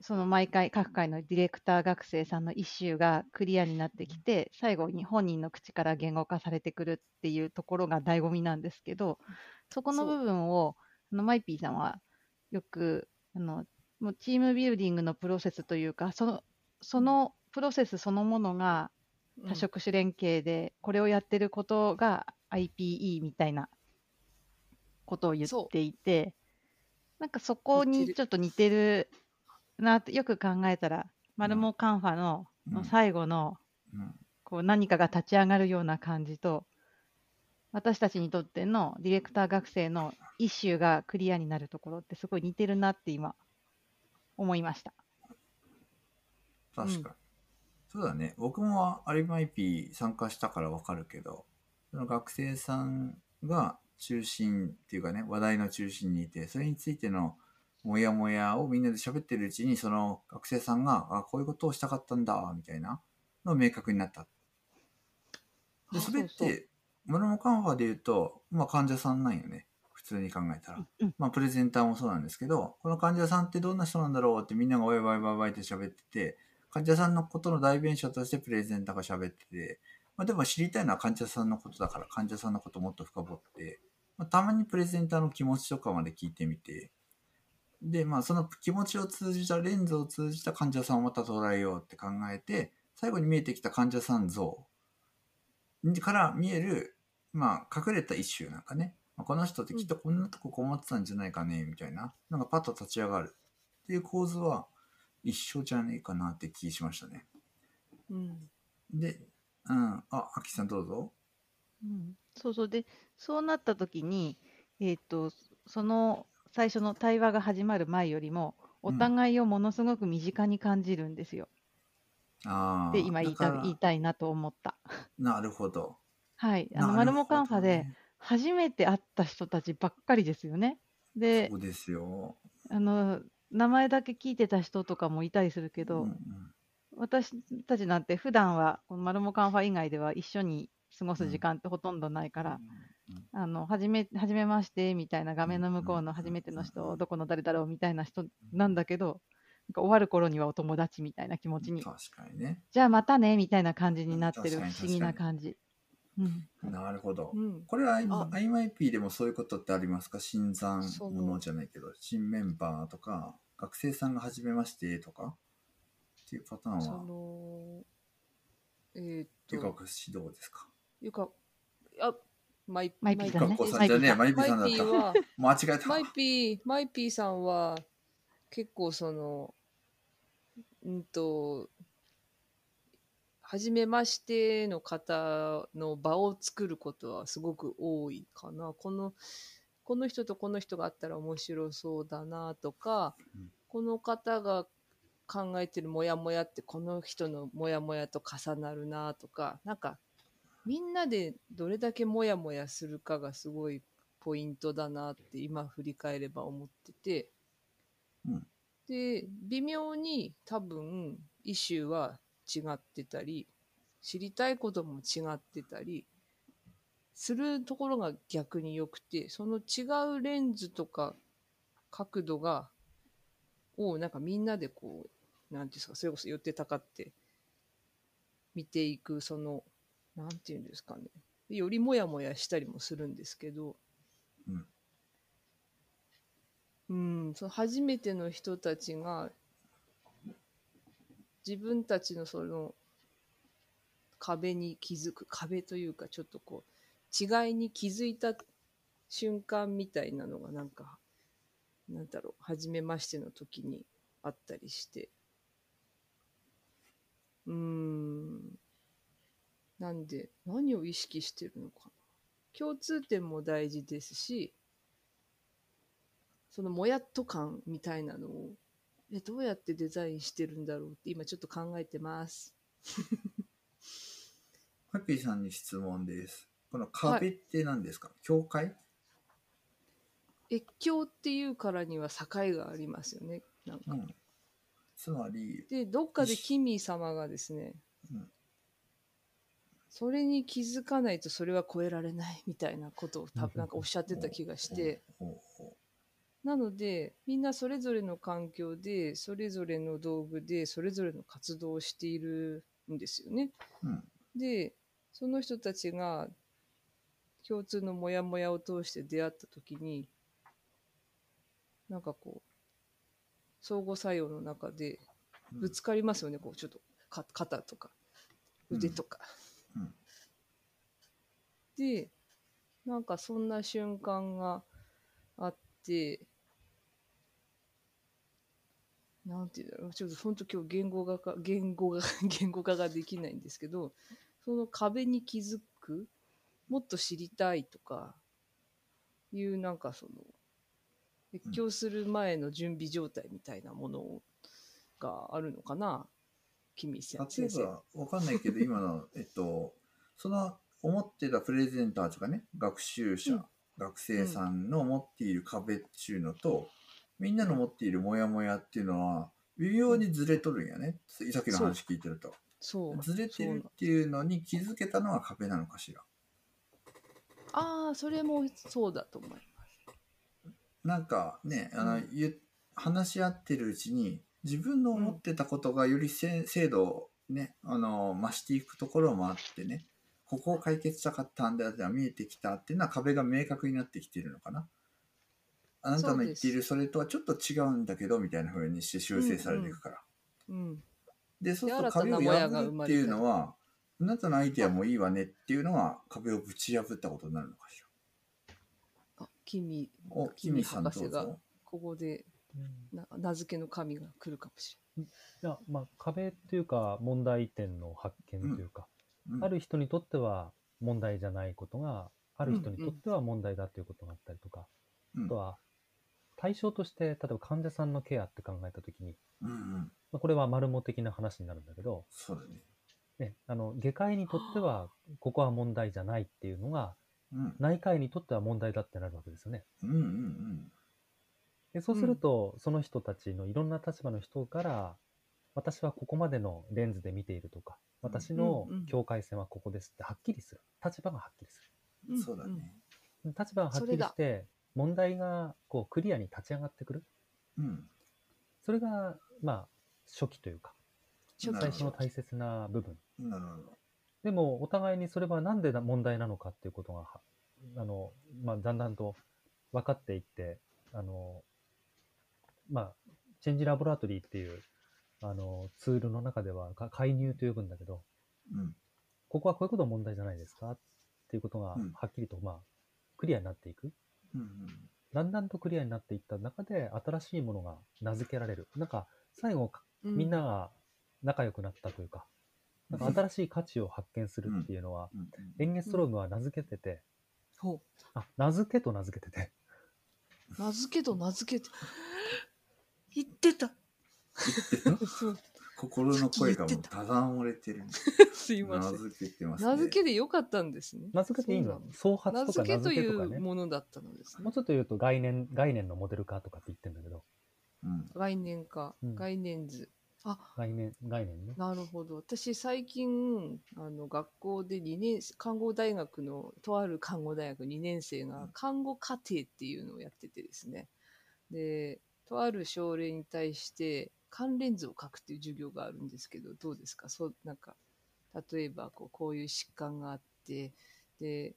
その毎回、各回のディレクター学生さんのイシューがクリアになってきて、最後に本人の口から言語化されてくるっていうところが醍醐味なんですけど、そこの部分を、あのマイピーさんはよく、あの、もうチームビルディングのプロセスというか、その、そのプロセスそのものが多職種連携で、これをやってることが IPE みたいなことを言っていて、なんかそこにちょっと似てるなってよく考えたら、マルモカンファの最後のうん。こう何かが立ち上がるような感じと、私たちにとってのディレクター学生のイシューがクリアになるところってすごい似てるなって今思いました。確かに。そうだね。僕もアリマイピー参加したからわかるけど、その学生さんが中心っていうかね、話題の中心にいて、それについてのモヤモヤをみんなで喋ってるうちに、その学生さんが、あ、こういうことをしたかったんだ、みたいなの明確になった。で、あそれって、モノモカンファで言うと、まあ患者さんなんよね。普通に考えたら。うんまあプレゼンターもそうなんですけど、この患者さんってどんな人なんだろうってみんながワイワイワイワイって喋ってて、患者さんのことの代弁者としてプレゼンターが喋ってて、まあ、でも知りたいのは患者さんのことだから患者さんのこともっと深掘って、まあ、たまにプレゼンターの気持ちとかまで聞いてみて、で、まあその気持ちを通じたレンズを通じた患者さんをまた捉えようって考えて、最後に見えてきた患者さん像から見える、まあ隠れた一周なんかね、まあこの人ってきっとこんなとこ困ってたんじゃないかね、みたいな、なんかパッと立ち上がるっていう構図は、一緒じゃねえかなって気しましたね。うん。で、うん、あ、アキさんどうぞ。うん、そうそう。で、そうなった時に、えっと、その最初の対話が始まる前よりも、お互いをものすごく身近に感じるんですよ。ああ。で、今言いた言いたいなと思った。なるほど。はい。あの、マルモカンファでね初めて会った人たちばっかりですよね。でそ、うですよ。あの、名前だけ聞いてた人とかもいたりするけど、うんうん私たちなんて普段はこのマルモカンファ以外では一緒に過ごす時間ってほとんどないから、うんあの、はじめ、はじめましてみたいな画面の向こうの初めてのうん人、どこの誰だろうみたいな人なんだけど、なんか終わる頃にはお友達みたいな気持ちに、確かにね。じゃあまたねみたいな感じになってる不思議な感じ。うん。なるほど。うん。これはあ。IMIP でもそういうことってありますか？新参者じゃないけど、新メンバーとか、学生さんが初めましてとか？っていうパターンそは、の、えーっと、留学指導ですか？ゆか、あ、マイマイピーさんね学校さんじゃねえ、マイピーさんだった。マイピーは、間違えた。マイピー、マイピーさんは、結構その、うんと、はじめましての方の場を作ることはすごく多いかな。この、この人とこの人があったら面白そうだなとか、うん。この方が考えてるモヤモヤってこの人のモヤモヤと重なるなとか、なんかみんなでどれだけモヤモヤするかがすごいポイントだなって今振り返れば思ってて、うん。で微妙に多分イシューは違ってたり知りたいことも違ってたりするところが逆に良くてその違うレンズとか角度がをなんかみんなでこうなんていうんですかそれこそ寄ってたかって見ていくそのなんていうんですかね。よりもやもやしたりもするんですけどうん。うん、その初めての人たちが自分たちのその壁に気づく壁というかちょっとこう違いに気づいた瞬間みたいなのがなんかなんだろう初めましての時にあったりして。うーん。なんで何を意識してるのかな。共通点も大事ですしそのもやっと感みたいなのをえどうやってデザインしてるんだろうって今ちょっと考えてます。*laughs* ハッピーさんに質問です。この壁って何ですか、境界越境っていうからには境がありますよね。なんかうん。つまり、でどっかでキミ様がですね、うんそれに気づかないとそれは超えられないみたいなことを多分なんかおっしゃってた気がして。ほうほなのでみんなそれぞれの環境でそれぞれの道具でそれぞれの活動をしているんですよね。ううん。でその人たちが共通のモヤモヤを通して出会った時になんかこう相互作用の中でぶつかりますよね、こうちょっとか肩とか腕とか。うんうんでなんかそんな瞬間があってなんていうんだろうちょっと本当今日言語化か *laughs* 言語が言語化ができないんですけどその壁に気づくもっと知りたいとかいうなんかその越境する前の準備状態みたいなものがあるのかな君先例え生。ば、わかんないけど、*laughs* 今の、えっと、その思ってたプレゼンターとかね、学習者、うん学生さんの持っている壁っていうのと、みんなの持っているモヤモヤっていうのは、微妙にずれとるんやね。さっきの話聞いてると。そうずれてるっていうのに気づけたのは壁なのかしら。ああそれもそうだと思います。なんかね、あの、うんゆ話し合ってるうちに、自分の思ってたことがよりせ精度をね、あの、増していくところもあってね、ここを解決したかったんだって見えてきたっていうのは壁が明確になってきてるのかな。あなたの言っているそれとはちょっと違うんだけど、みたいな風にして修正されていくから。うん、で、そうすると新たな壁を破るって生まれた。いうのは、あなたのアイデアもいいわねっていうのは壁をぶち破ったことになるのかしら？あ君お、キミさんどう博士がぞ。ここでな名付けの神が来るかもしいや、まあ、壁っていうか、問題点の発見というか、うん。ある人にとっては問題じゃないことが、ある人にとっては問題だということがあったりとか、うん。あとは、対象として、例えば患者さんのケアって考えたときに、うんうん。まあ、これは丸モ的な話になるんだけど、そうだね。ね、あの外科医にとっては、ここは問題じゃないっていうのが、うん。内科医にとっては問題だってなるわけですよね。うんうんでそうすると、その人たちのいろんな立場の人から、私はここまでのレンズで見ているとか、私のうんうん境界線はここですってはっきりする。立場がはっきりすうん。そうだね。る。立場がはっきりして、問題がこうクリアに立ち上がってくる。うん。それが、まあ、初期というか、最初の大切な部分。なるほど。でも、お互いにそれはなんでな問題なのかっていうことが、はあの、まあ、だんだんと分かっていって、あの、まあ、チェンジラボラトリーっていう、あの、ツールの中では、か介入と呼ぶんだけど、うん。ここはこういうこと問題じゃないですかっていうことがうん、はっきりと、まあ、クリアになっていく。うんうん。だんだんとクリアになっていった中で、新しいものが名付けられる。なんか、最後、うん。みんなが仲良くなったというか、なんか新しい価値を発見するっていうのは、うん。エンゲストロームは名付けてて、ほあ、名付けと名付けてて、う名付けと名付けて。言ってた *laughs* 心の声がもうただ漏れてる。*laughs* すいません。名付けてますね。名付けでよかったんですね。名付けていいの？創発名とか名付けとい付けとかね。うものだったのですね。もうちょっと言うと概念、概念のモデル化とかって言ってんだけど、うん。概念化、うん。概念図。あ。概念、概念ね。なるほど。私最近あの学校で2年看護大学のとある看護大学2年生が看護課程っていうのをやっててですね。でとある症例に対して関連図を書くっていう授業があるんですけどどうですか？そうなんか例えばこうこういう疾患があってで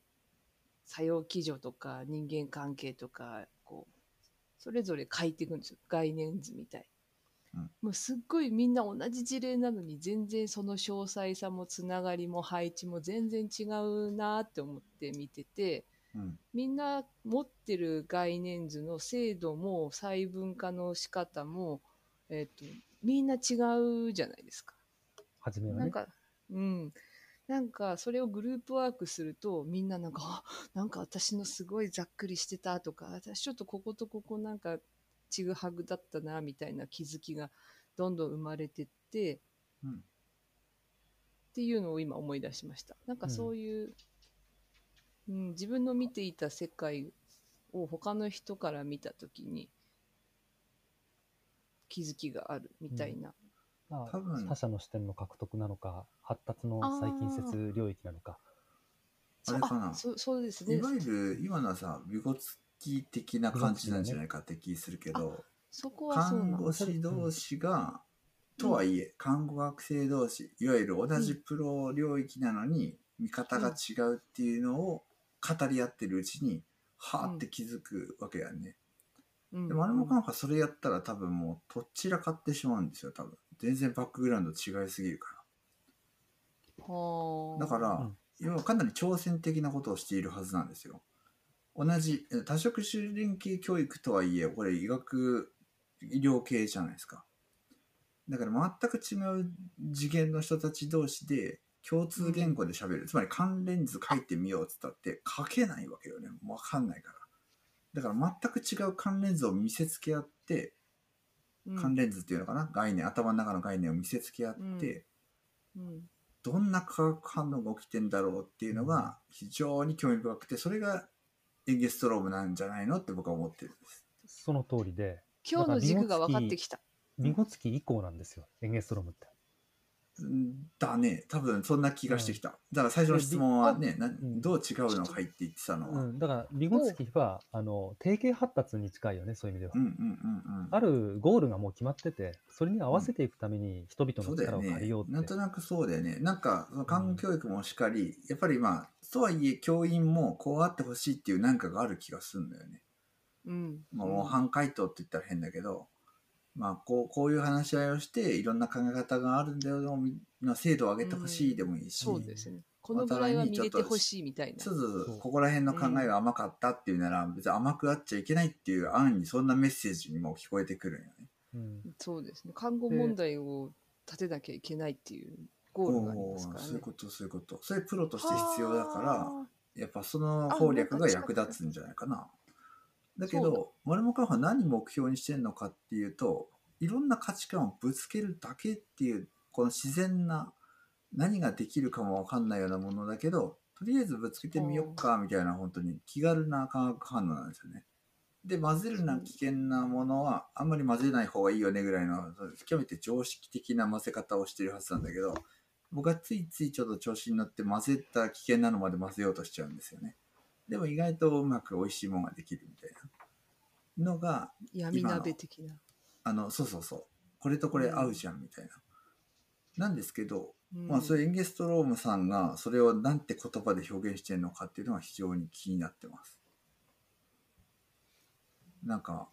作用基準とか人間関係とかこうそれぞれ書いていくんですよ。概念図みたい。もうすっごいみんな同じ事例なのに全然その詳細さもつながりも配置も全然違うなって思って見ててうん。みんな持ってる概念図の精度も細分化の仕方も、えっとみんな違うじゃないですか。初めはね。なんか、うん。なんか、それをグループワークすると、みんななんか、あなんか私のすごいざっくりしてたとか、私ちょっとこことここなんか、ちぐはぐだったな、みたいな気づきがどんどん生まれてって、うん。っていうのを今思い出しました。なんかそういう、うん自分の見ていた世界を他の人から見たときに気づきがあるみたいな。まあ多分他者の視点の獲得なのか、発達の再近接領域なのか。あれかなそそうですねい。わゆる今のはさ、ビゴツキ的な感じなんじゃないかって気するけど、そこはそう看護。師同士が、とはいえ、看護学生同士、いわゆる同じプロ領域なのに、見方が違うっていうのを語り合ってるうちに、はーって気づくわけやね。うんでも、あれもなんかそれやったら多分もう、とっちらかってしまうんですよ、多分。全然バックグラウンド違いすぎるかはあら。だから、うん要はかなり挑戦的なことをしているはずなんですよ。同じ、え多職種連携教育とはいえ、これ医学、医療系じゃないですか。だから全く違う次元の人たち同士で共通言語で喋る。つまり関連図書いてみようっつったって書けないわけよね。わかんないから。だから全く違う関連図を見せつけ合って、うん関連図っていうのかな？概念、頭の中の概念を見せつけ合って、うんどんな化学反応が起きてんだろうっていうのが非常に興味深くて、それがエンゲストロームなんじゃないのって僕は思ってるんです。その通りで、今日の軸が分かってきた。ビゴツキ以降なんですよ、エンゲストロームって。うんだね。多分そんな気がしてきた。だから最初の質問はね、などう違うのかいって言ってたのは。うん、だから、ビゴツキは、あの、定型発達に近いよね、そういう意味ではうん。うんうんうん。あるゴールがもう決まってて、それに合わせていくために人々のそうだよ力を借りよう。って。ねなんとなくそうだよね。なんか、その看護教育もしっかり、やっぱりまあ、とはいえ教員もこうあってほしいっていうなんかがある気がするんだよね。うん。まあ、模範解答って言ったら変だけど、まあ、こう、こういう話し合いをして、いろんな考え方があるんだよ、みんな精度を上げてほしいでもいいし、そうですね。このぐらいは見れてほしいみたいなそ。うそうそそううここら辺の考えが甘かったっていうなら、別に甘くあっちゃいけないっていう案にそんなメッセージにも聞こえてくるんよね。うんそうですね。看護問題を立てなきゃいけないっていうゴールがありますからねそういう。こと、そういうこと。それプロとして必要だから、はやっぱその攻略が役立つんじゃないかな。だけそうだど、マルモカンファ何目標にしてるのかっていうと、いろんな価値観をぶつけるだけっていう、この自然な、何ができるかもわかんないようなものだけど、とりあえずぶつけてみよっか、みたいな、本当に気軽な化学反応なんですよね。で、混ぜるな危険なものは、あんまり混ぜない方がいいよねぐらいの、極めて常識的な混ぜ方をしてるはずなんだけど、僕はついついちょっと調子に乗って混ぜた危険なのまで混ぜようとしちゃうんですよね。でも意外とうまく美味しいものができるみたいなのが、闇鍋的な。あの、そうそうそう。これとこれ合うじゃんみたいな。なんですけど、うんまあ、それエンゲストロームさんがそれをなんて言葉で表現してるのかっていうのは非常に気になってます。なんか、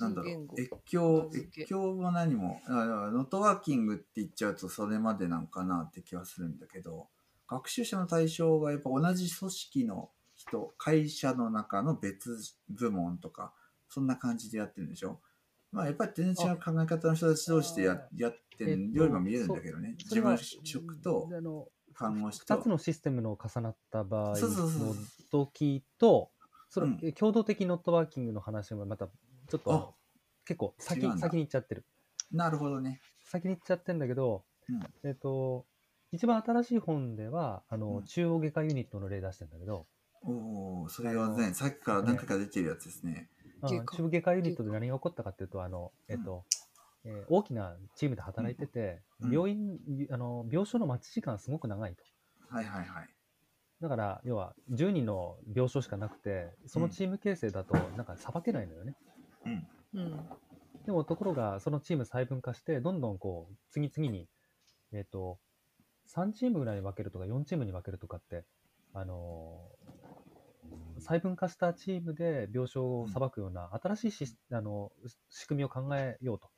なんだろう越境越境も何も、あノットワーキングって言っちゃうとそれまでなんかなって気はするんだけど、学習者の対象がやっぱ同じ組織の人、会社の中の別部門とか、そんな感じでやってるんでしょ？まあやっぱり全然違う考え方の人たち同士でややってるようにも見えるんだけどね。自分職とあの看護師と。2つのシステムの重なった場合そうそうそうの時と、それ、うんえ共同的ノットワーキングの話がまたちょっと結構先先に行っちゃってる。なるほどね。先に行っちゃってるんだけど、うんえっ、と、一番新しい本では、あの、うん中央外科ユニットの例出してるんだけど、おおそれはあね、のさっきから何回か出てるやつですね。あ外科中央外科ユニットで何が起こったかっていうと、あの、えっ、と、えー大きなチームで働いてて、うん病院、あの、病床の待ち時間がすごく長いと。はいはいはい。だから、要は、10人の病床しかなくて、そのチーム形成だと、なんか、さばけないのよね。うん。うん。でも、ところが、そのチーム細分化して、どんどんこう、次々に、えっ、と、3チームぐらいに分けるとか、4チームに分けるとかって、あのー細分化したチームで病床をさばくような新しいシスあの仕組みを考えようと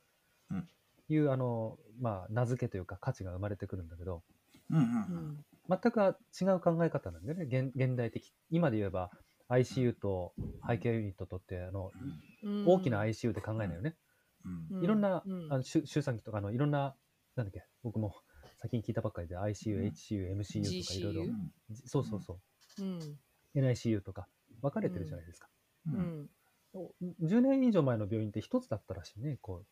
うん。いう、あのまあ、名付けというか価値が生まれてくるんだけど、うんうんううん。ん。全く違う考え方なんだよね、現現代的。今で言えば ICU と背景ユニットとってあのうん。大きな ICU で考えないよね。うん。うんいろんな、うん。あの周周産期とかあのいろんな、なんだっけ、僕も先に聞いたばっかりで ICU、うん。10、MCU とかいろいろ。そうそうそう、うん。NICU とか分かれてるじゃないですか。ううんん。お10年以上前の病院って一つだったらしいね、こ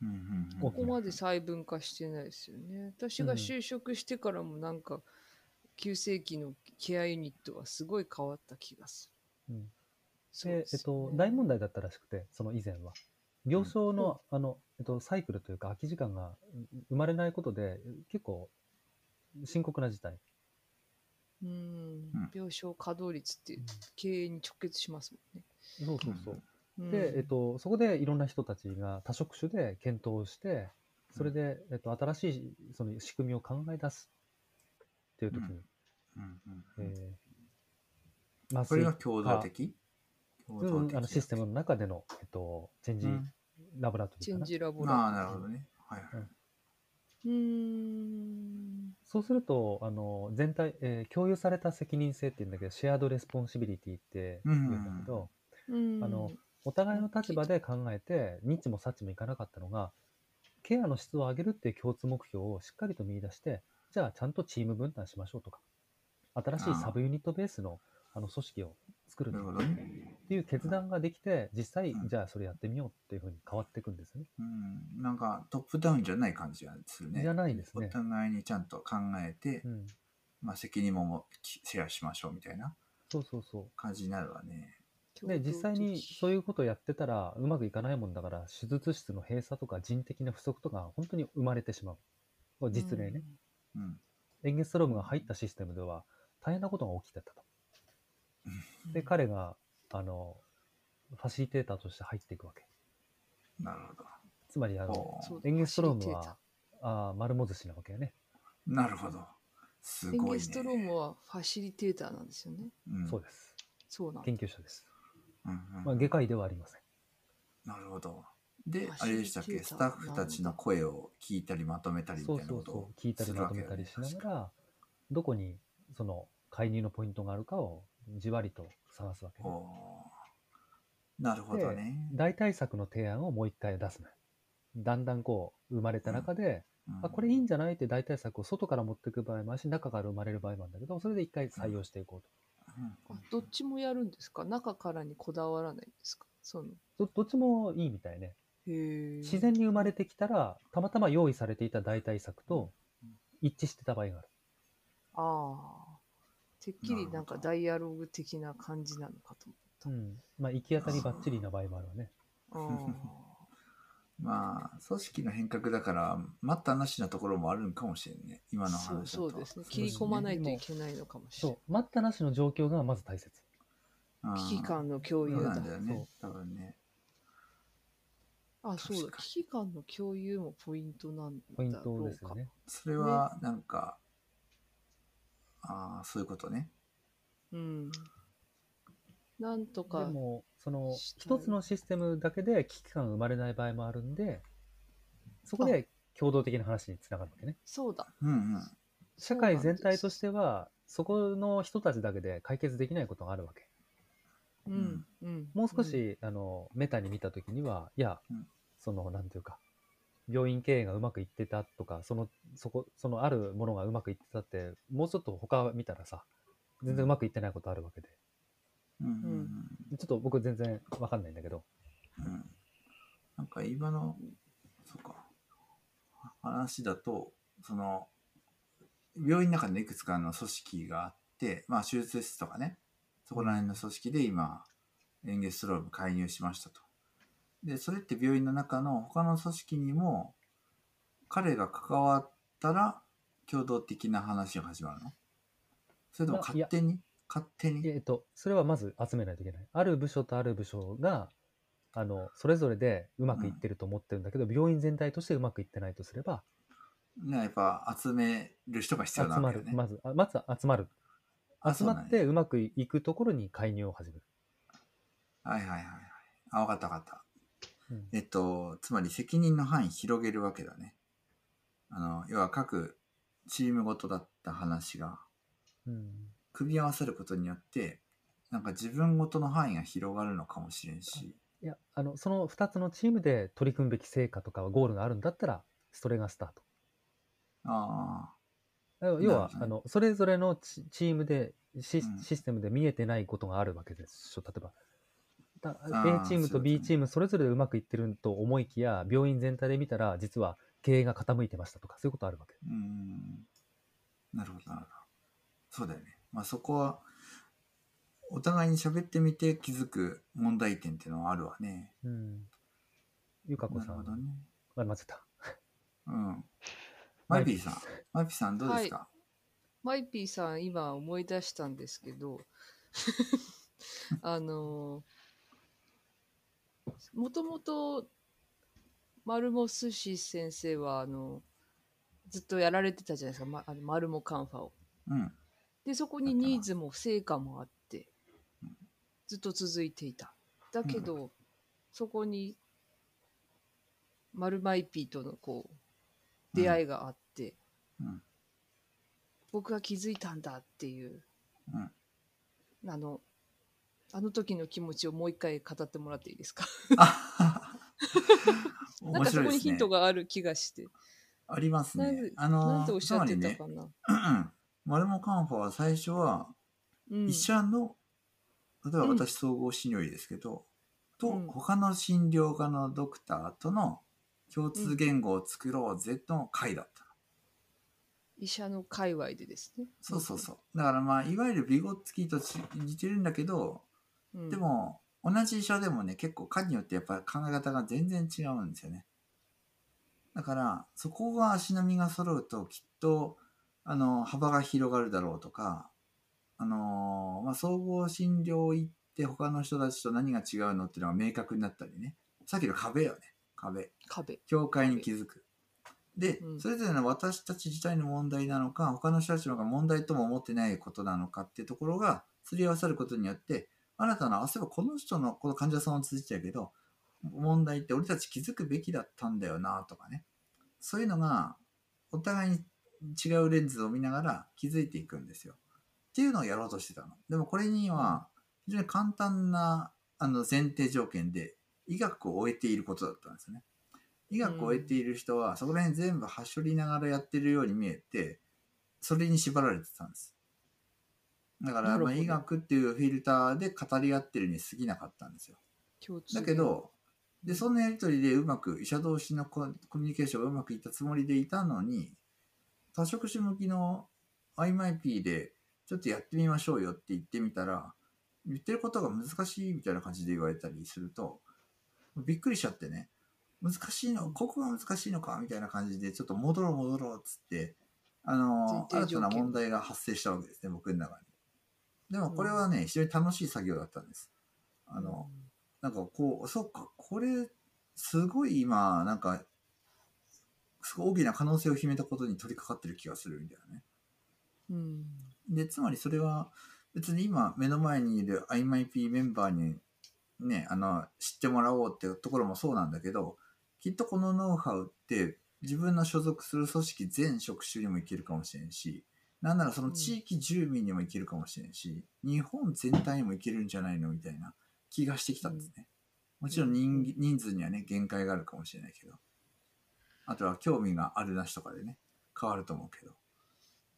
うんうんうんここまで細分化してないですよね。私が就職してからもなんか、急性期のケアユニットはすごい変わった気がすう。うんる。で、えっと、大問題だったらしくて、その以前は。病床の、あの、えっと、サイクルというか空き時間がうん生まれないことで、結構深刻な事態。うんうん。病床稼働率って経営に直結しますもんね。そうそうそう。うんで、えっと、そこでいろんな人たちが多職種で検討して、それで、えっと、新しいその仕組みを考え出すっていう時に、うんうんうんえー麻これが酔共同的？共う同あのシステムの中での、えっと、チェンジうんラボラトリーかな。チェンジラボラああ、なるほどね。はいはい。うーん。そうすると、あの、全体、えー共有された責任性っていうんだけど、シェアードレスポンシビリティって言うんだけど、うんあの、お互いの立場で考えて、ニッチもサッチもいかなかったのが、ケアの質を上げるっていう共通目標をしっかりと見出して、じゃあちゃんとチーム分担しましょうとか、新しいサブユニットベースのあの組織を作るとなるほどね。っていう決断ができて、実際う、んじゃあそれやってみようっていうふうに変わっていくんですね。うん。なんかトップダウンじゃない感じがするね。じゃないですねお互いにちゃんと考えてう、ん。まあ責任もシェアしましょうみたいなそうそうそう。感じになるわね。で、実際にそういうことをやってたらうまくいかないもんだから、手術室の閉鎖とか人的な不足とか本当に生まれてしまう。実例ね。うん。エンゲストロームが入ったシステムでは大変なことが起きてたと。*laughs* で、彼が、あの、ファシリテーターとして入っていくわけ。なるほど。つまり、あの、エンゲストロームは、あー丸も寿司なわけよね。なるほど。すエンごいね。ゲストロームはファシリテーターなんですよね。うんそうです。そうなんだ研究者です。うんうんまあ、外科医ではありません。なるほど。であれでしたっけ、スタッフたちの声を聞いたりまとめたりみそうたいなことをそうそう。聞いたりまとめたりしながら、どこにその介入のポイントがあるかをじわりと探すわけなるほどね。大対策の提案をもう一回出すのよ。だんだんこう、生まれた中で、うんあ、これいいんじゃないって代替策を外から持っていく場合もあるし、中から生まれる場合もあるんだけど、それで一回採用していこううんあどっちもやるんですか？中からにこだわらないんですか？そのと。どどっちもいいみたいね。へえ自然に生まれてきたら、たまたま用意されていた代替策と一致してた場合がある。ああてっきりなんかダイアログ的な感じなのかとうん。まあ、行き当たりばっちりな場合もあるわね。思った。*laughs* まあ、組織の変革だから、待ったなしなところもあるんかもしれんね。今の話だと。そうですね。切り込まないといけないのかもしれそう。待ったなしの状況がまず大切。危機感の共有だそうなん。だよね。多分ね。あ、そうだ。危機感の共有もポイントなんだポインろうか。トですよね。それは、なんか、ああ、そういうことね。うん。なんとでか、も、その、一つのシステムだけで危機感が生まれない場合もあるんで、そこで共同的な話につながるわけね。そうだ。うんうん。社会全体としては、そこの人たちだけで解決できないことがあるわけ。うん。うん。もう少し、あの、メタに見たときには、いや、うんその、なんていうか、病院経営がうまくいってたとか、その、そこ、そのあるものがうまくいってたって、もうちょっと他見たらさ、全然うまくいってないことあるわけで。うんちょっと僕全然わかんないんだけど。うんなんか今の、そうか、話だと、その、病院の中にいくつかの組織があって、まあ手術室とかね、そこら辺の組織で今、エンゲストローム介入しましたと。で、それって病院の中の他の組織にも、彼が関わったら共同的な話が始まるの？それとも勝手に？勝手に？えっと、それはまず集めないといけない。ある部署とある部署が、あの、それぞれでうまくいってると思ってるんだけど、病院全体としてうまくいってないとすれば、ね、やっぱ集める人が必集まる。要なわけよね。まず、あまず集まる。あ集まってうまくいくところに介入を始める。はいはいはいはい。あ、わかったわかった。うんえっと、つまり責任の範囲広げるわけだね。あの、要は各チームごとだった話が、うん組み合わせることによって、なんか自分ごとの範囲が広がるのかもしれんし。いや、あの、その2つのチームで取り組むべき成果とかゴールがあるんだったら、それがスタート。あ要は、ねあの、それぞれのチチームでシうんシステムで見えてないことがあるわけですしょ。例えば、だ A チームと B チームそれぞれでうまくいってると思いきや、病院全体で見たら、実は経営が傾いてましたとか、そういうことあるわけ。あ、うん。なるほどなるほど。そうだよね。まあそこは、お互いに喋ってみて気づく問題点っていうのはあるわね。うん。ゆかこさん、なるほどね。あ、間違った。うん。*laughs* マイピーさん。マイピーさんどうですか、マイピーさん、今思い出したんですけど、*laughs* あのもともと、マルモ寿司先生は、あの、ずっとやられてたじゃないですか、ま、あのマルモカンファを。うん。で、そこにニーズも成果もあってうん、ずっと続いていた。だけど、そこに、マルマイピーとのこう、出会いがあって、うん。僕が気づいたんだっていう、うん。あの、あの時の気持ちをもう一回語ってもらっていいですか？あ *laughs* なん面かそこにヒン。トがある気がして。あります。ねあのなんておっしゃってたかな？りね、うんマルモカンファは最初は、うん医者の、例えばうん私総合診療医ですけど、とうん他の診療科のドクターとの共通言語を作ろうぜの会だったの。医者の界隈でですね。そうそうそう。だからまあ、いわゆるビゴッツキーと似てるんだけど、うん。でも、同じ医者でもね、結構科によってやっぱり考え方が全然違うんですよね。だから、そこが足並みが揃うと、きっと、あの、幅が広がるだろうとか、あのーまあ、総合診療行って他の人たちと何が違うのっていうのが明確になったりね。さっきの壁よね。壁。壁。境界に気づく。で、うんそれぞれの私たち自体の問題なのか、他の人たちのが問題とも思ってないことなのかっていうところが、すり合わさることによって、新たな、あ、そういえばこの人の、この患者さんは続いてたけど、問題って俺たち気づくべきだったんだよな、とかね。そういうのが、お互いに違うレンズを見ながら気づいていくんですよ。っていうのをやろうとしてたの。でもこれには、非常に簡単な、あの、前提条件で、医学を終えていることだったんですよね。医学を得ている人は、そこら辺全部はしょりながらやってるように見えて、それに縛られてたんです。だから、まあ、医学っていうフィルターで語り合ってるに過ぎなかったんですよ。だけど、で、そんなやりとりでうまく、医者同士のココミュニケーションがうまくいったつもりでいたのに、多職種向きの IMIP でちょっとやってみましょうよって言ってみたら、言ってることが難しいみたいな感じで言われたりすると、びっくりしちゃってね、難しいの、ここが難しいのかみたいな感じで、ちょっと戻ろう戻ろうっつって、あの、新たな問題が発生したわけですね、僕の中に。でもこれはね、非常に楽しい作業だったんです。あの、なんかこう、そっか、これ、すごい今、なんか、すごい大きな可能性を秘めたことに取り掛かってる気がするみたいなね。うん。で、つまりそれは、別に今目の前にいる IMIP メンバーにね、あの、知ってもらおうっていうところもそうなんだけど、きっとこのノウハウって自分の所属する組織全職種にもいけるかもしれんし、なんならその地域住民にもいけるかもしれんし、日本全体にもいけるんじゃないのみたいな気がしてきたんですね。もちろん人人数にはね、限界があるかもしれないけど。あとは興味があるなしとかでね、変わると思うけど。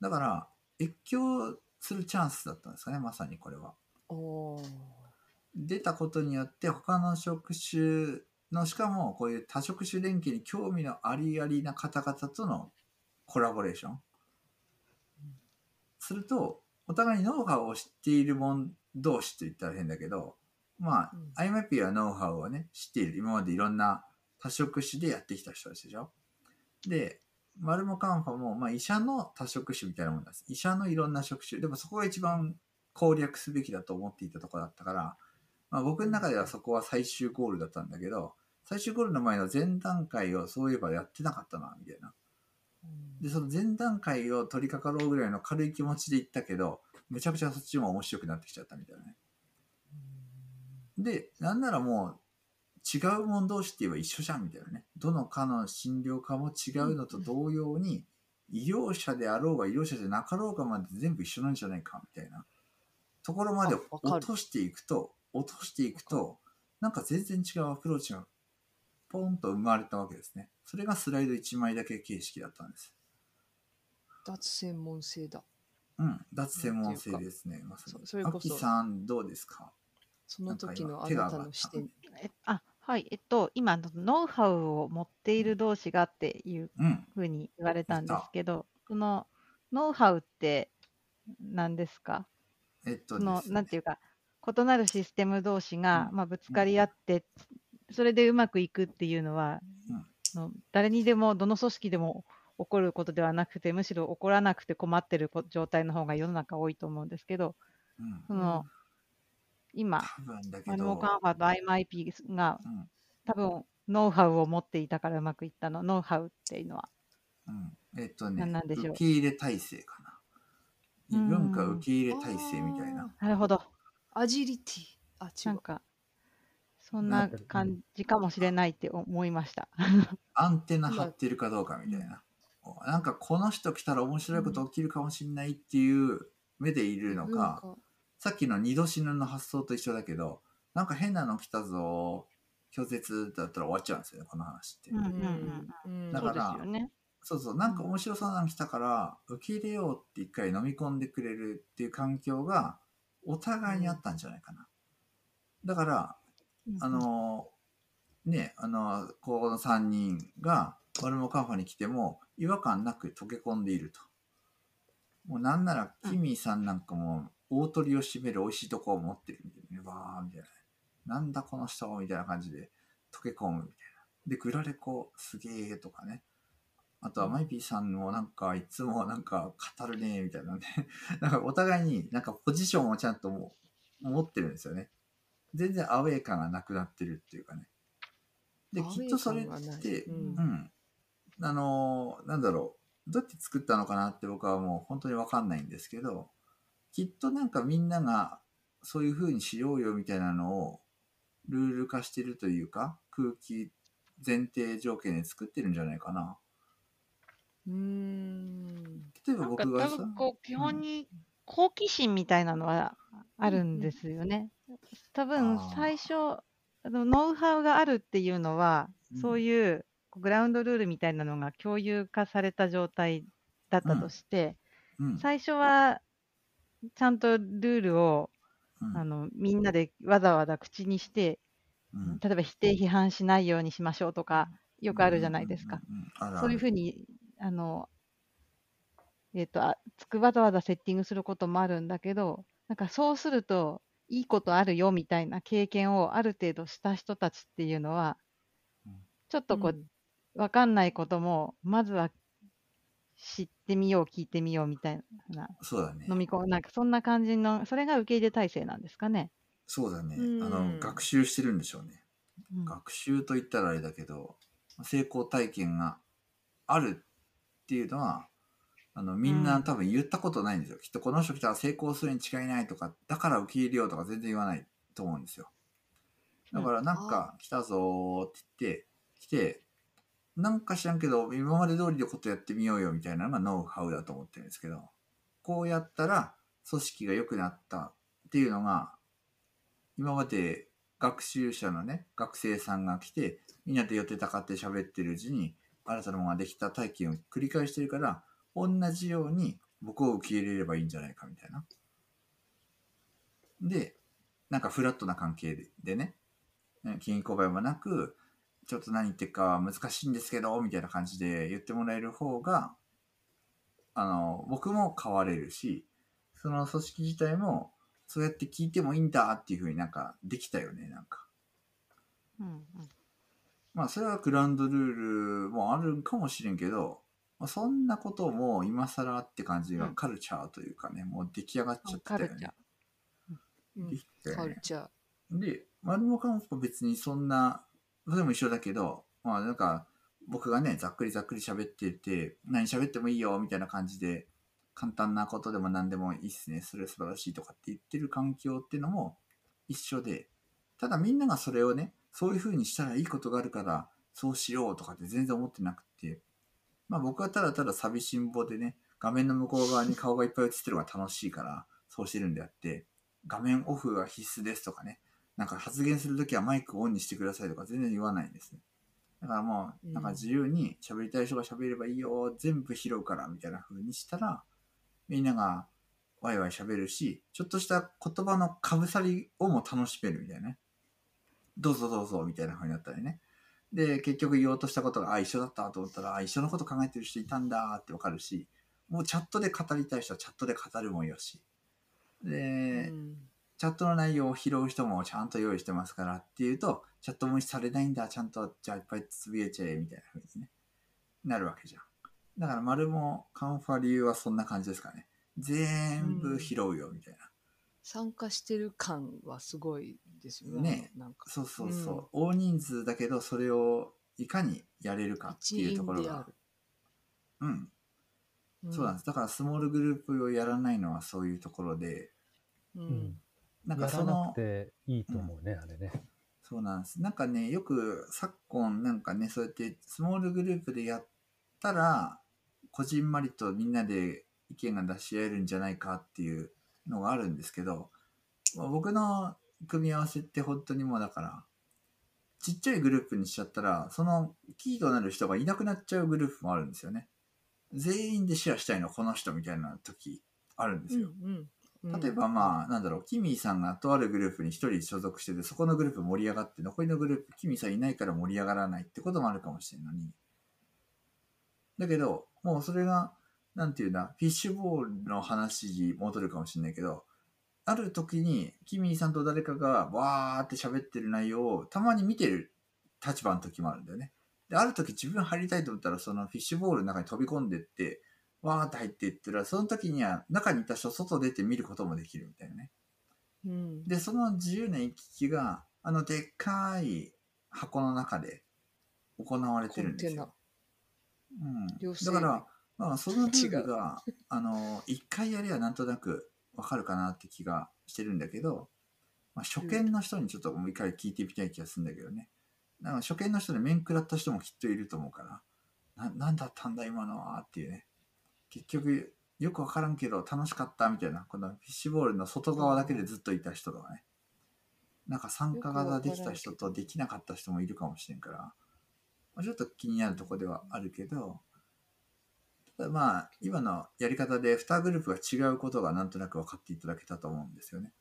だから、越境するチャンスだったんですかね、まさにこれは。出たことによって他の職種のしかもこういう多職種連携に興味のありありな方々とのコラボレーションするとお互いにノウハウを知っている者同士と言ったら変だけどまあ、IMAP はノウハウをね知っている。今までいろんな多職種でやってきた人たちでしょ？でマルモカンファも、まあ、医者の多職種みたいなもんです。医者のいろんな職種。でもそこが一番攻略すべきだと思っていたところだったからまあ、僕の中ではそこは最終ゴールだったんだけど、最終ゴールの前の前段階をそういえばやってなかったな、みたいな。で、その前段階を取り掛かろうぐらいの軽い気持ちで行ったけど、めちゃくちゃそっちも面白くなってきちゃったみたいなね。で、なんならもう、違うもん同士って言えば一緒じゃんみたいなね。どの科の診療科も違うのと同様に、医療者であろうが医療者じゃなかろうがまで全部一緒なんじゃないかみたいなところまで落としていくと、落としていくと、なんか全然違うアプローチがポンと生まれたわけですね。それがスライド1枚だけ形式だったんです。脱専門性だ。うん、脱専門性ですね。まさに。そそれこそアキさん、どうですか？その時のあなたの視点。えあはい、えっと、今、ノウハウを持っている同士がっていううん。ふうに言われたんですけど、そのノウハウって何ですか？えっとそのですねなんていうか、異なるシステム同士が、うんまあ、ぶつかり合って、それでうまくいくっていうのは、うんその誰にでも、どの組織でも起こることではなくて、むしろ起こらなくて困ってるこ状態の方が世の中多いと思うんですけど、うん。その、今、マルモど、カンファと IMIP がうん。多分ノウハウを持っていたからうまくいったの。ノウハウっていうのは。うん。えっとね何なんでしょう受け入れ体制かな。文化受け入れ体制みたいな。なるほど。アジリティ。あ、違う。なんか、そんな感じかもしれないって思いました。アンテナ張ってるかどうかみたいな。なんかこの人来たら面白いこと起きるかもしれないっていう目でいるの文か、化さっきの二度死ぬの発想と一緒だけど、なんか変なの来たぞ、拒絶だったら終わっちゃうんですよね、この話って。うんうんうんうんそうでだからすよね。そうそう、なんか面白そうなの来たから、受け入れようって一回飲み込んでくれるっていう環境が、お互いにあったんじゃないかな。だから、あの、ね、あの、ここの3人が、ワルモカンファに来ても、違和感なく溶け込んでいると。もうなんなら、キミーさんなんかも、大鳥を占める美味しいとこを持ってるみたいな、わーみたいな。なんだこの人みたいな感じで溶け込むみたいな。で、グラレコすげーとかね。あとはマイピーさんもなんかいつもなんか語るねみたいなね。*laughs* なんかお互いになんかポジションをちゃんともう持ってるんですよね。全然アウェー感がなくなってるっていうかね。で、きっとそれって、ううんん。あのーなんだろう。どうやって作ったのかなって僕はもう本当にわかんないんですけど、きっとなんかみんながそういう風にしようよみたいなのをルール化してるというか、空気前提条件で作ってるんじゃないかな。うーん。例えばなんか僕がさ多分、こう基本に好奇心みたいなのはあるんですよね。多分最初あのノウハウがあるっていうのは、うんそういうグラウンドルールみたいなのが共有化された状態だったとして、うん。最初はちゃんとルールを、うんあのみんなでわざわざ口にして、うん例えば否定批判しないようにしましょうとか、よくあるじゃないですか。。そういうふうに、あの、えっ、とあつくわざわざセッティングすることもあるんだけど、なんかそうすると、いいことあるよみたいな経験をある程度した人たちっていうのはうん、ちょっとこう、うんわかんないことも、まずは知ってみよう、聞いてみようみたいな、そうだね飲。み込む、なんかそんな感じの、それが受け入れ体制なんですかね。そうだね。うんあの、学習してるんでしょうね。うん学習と言ったらあれだけど、成功体験があるっていうのは、あの、みんうなん多分言ったことないんですよ。きっとこの人来たら成功するに違いないとか、だから受け入れようとか全然言わないと思うんですよ。だからなんか来たぞーって言って、来て、なんか知らんけど、今まで通りのことやってみようよみたいなのがノウハウだと思ってるんですけど、こうやったら組織が良くなったっていうのが、今まで学習者のね、学生さんが来て、みんなで寄ってたかって喋ってるうちに、新たなものができた体験を繰り返してるから、同じように僕を受け入れればいいんじゃないかみたいな。で、なんかフラットな関係ででね、ね金庫買いもなく、ちょっと何言ってるか難しいんですけど、みたいな感じで言ってもらえる方が、あの、僕も変われるし、その組織自体も、そうやって聞いてもいいんだっていうふうになんかできたよね、なんか。うんうんまあ、それはグラウンドルールもあるかもしれんけど、まあ、そんなことも今更って感じがうんカルチャーというかね、もう出来上がっちゃってたよねカルチャー。。うんできたよねカルチャー。で、マルモカンフは別にそんな、それも一緒だけど、まあなんか、僕がね、ざっくりざっくり喋ってて、何喋ってもいいよ、みたいな感じで、簡単なことでも何でもいいっすね、それ素晴らしいとかって言ってる環境っていうのも一緒で、ただみんながそれをね、そういう風にしたらいいことがあるから、そうしようとかって全然思ってなくて、まあ僕はただただ寂しんぼでね、画面の向こう側に顔がいっぱい映ってるのが楽しいから、そうしてるんであって、画面オフが必須ですとかね、なんか発言するときはマイクをオンにしてくださいとか全然言わないんですね。だからもう、なんか自由に喋りたい人が喋ればいいよ、全部拾うからみたいな風にしたら、みんながワイワイ喋るし、ちょっとした言葉のかぶさりをも楽しめるみたいなね。どうぞどうぞみたいな風になったりね。で、結局言おうとしたことが、あ、一緒だったと思ったら、あ、一緒のこと考えてる人いたんだってわかるし、もうチャットで語りたい人はチャットで語るもよし。で、うんチャットの内容を拾う人もちゃんと用意してますからっていうと、チャット無視されないんだ、ちゃんと、じゃあいっぱいつぶやいちゃえ、みたいな風にね、なるわけじゃん。だから、丸もカンファ理由はそんな感じですかね。全部拾うよ、みたいな。参加してる感はすごいですよね。ねなんかそうそうそう。大人数だけど、それをいかにやれるかって一いうところが。うん、うんそうなんです。だから、スモールグループをやらないのはそういうところで、ううんん。なんかそやらなのく、ていいと思うね、あれね。そうなんです。なんかね、よく昨今なんかね、そうやってスモールグループでやったら、こじんまりとみんなで意見が出し合えるんじゃないかっていうのがあるんですけど、まあ僕の組み合わせって本当にもうだから、ちっちゃいグループにしちゃったら、そのキーとなる人がいなくなっちゃうグループもあるんですよね。全員でシェアしたいのはこの人みたいな時あるんですよ。うん例えばまあ、なんだろう、キミーさんがとあるグループに一人所属してて、そこのグループ盛り上がって、残りのグループ、キミーさんいないから盛り上がらないってこともあるかもしれないのに。だけど、もうそれが、なんていうんだ、フィッシュボールの話に戻るかもしれないけど、ある時に、キミーさんと誰かがわーって喋ってる内容をたまに見てる立場の時もあるんだよね。で、ある時自分入りたいと思ったら、そのフィッシュボールの中に飛び込んでって、わーって入っていったら、その時には中にいた人外出て見ることもできるみたいなね。うんで、その自由な行き来が、あのでっかい箱の中で行われてるんですよ。。うん、だから、まあ、そのルール違が、あの、一回やればなんとなくわかるかなって気がしてるんだけど、まあ、初見の人にちょっともう一回聞いてみたい気がするんだけどね。だから初見の人で面食らった人もきっといると思うから、な、なんだったんだ今のはっていうね。結局、よくわからんけど楽しかったみたいな、このフィッシュボールの外側だけでずっといた人とかね。なんか参加ができた人とできなかった人もいるかもしれんから、まあちょっと気になるところではあるけど、まあ、今のやり方で2グループが違うことがなんとなく分かっていただけたと思うんですよね。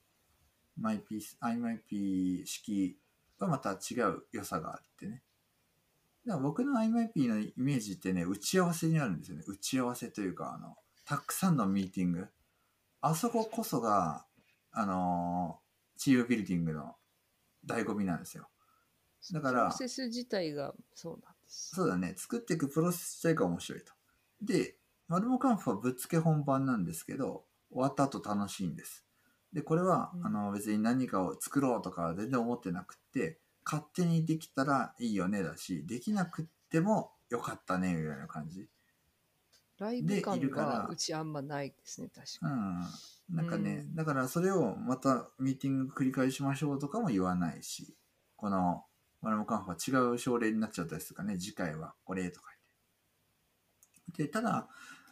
マイピース、IMIP 式はまた違う良さがあってね。だから僕の IMIP のイメージってね、打ち合わせにあるんですよね。打ち合わせというか、あの、たくさんのミーティング。あそここそが、あのーチームビルディングの醍醐味なんですよ。だからプロセス自体がそうなんです。そうだね。作っていくプロセス自体が面白いと。で、マルモカンフはぶっつけ本番なんですけど、終わった後楽しいんです。で、これは、うんあの別に何かを作ろうとかは全然思ってなくって、勝手にできたらいいよねだし、できなくってもよかったね、みたいな感じ。ライブ感でいるからがうちあんまないですね、確かうん。なんかね、うんだからそれをまたミーティング繰り返しましょうとかも言わないし、このマルモカンフは違う症例になっちゃったりするかね、次回はこれとか。で、ただ、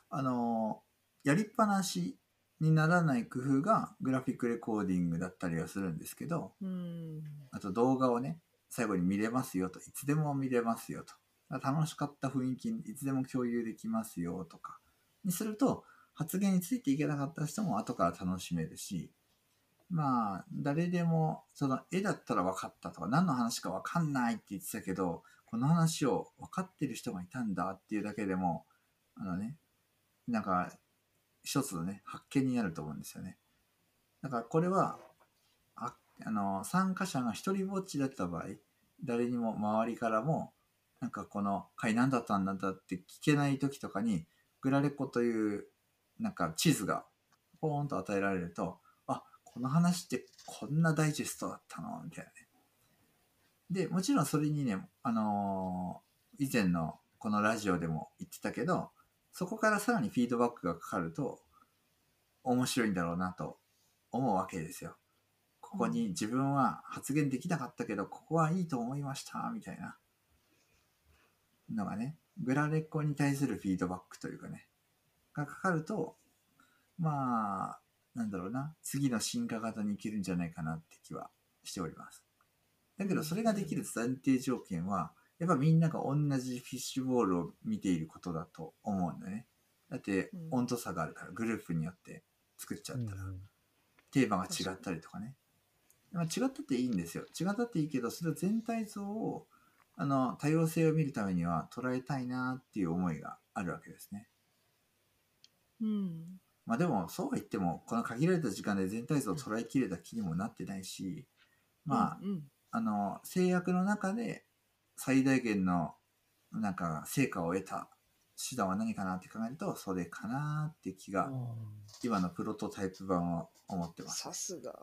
あの、やりっぱなしにならない工夫がグラフィックレコーディングだったりはするんですけど、に。うん。あと動画をね、最後に見れますよと、いつでも見れますよと。楽しかった雰囲気いつでも共有できますよとかにすると発言についていけなかった人も後から楽しめるしまあ誰でもその絵だったら分かったとか何の話か分かんないって言ってたけどこの話を分かってる人がいたんだっていうだけでもあのねなんか一つのね発見になると思うんですよね。だからこれはああの参加者が一人ぼっちだった場合誰にも周りからもなんかこの回何だったんだって聞けない時とかにグラレコというなんか地図がポーンと与えられるとあこの話ってこんなダイジェストだったの？みたいなね。でもちろんそれにねあのー以前のこのラジオでも言ってたけどそこからさらにフィードバックがかかると面白いんだろうなと思うわけですよ。ここに自分は発言できなかったけどここはいいと思いましたみたいな。のがね、グラレコに対するフィードバックというかね、がかかると、まあ、なんだろうな、次の進化型にいけるんじゃないかなって気はしております。だけど、それができる前提条件は、やっぱみんなが同じフィッシュボールを見ていることだと思うんだよね。だってうん、温度差があるから、グループによって作っちゃったら、うんテーマが違ったりとかね。まあ、違ったっていいんですよ。違ったっていいけど、それを全体像を、あの、多様性を見るためには捉えたいなっていう思いがあるわけですね。うん。まあでも、そうは言っても、この限られた時間で全体像を捉えきれた気にもなってないし、まあ、うん。あの、制約の中で最大限の、なんか、成果を得た手段は何かなって考えると、それかなって気が、今のプロトタイプ版を思ってます。さすが。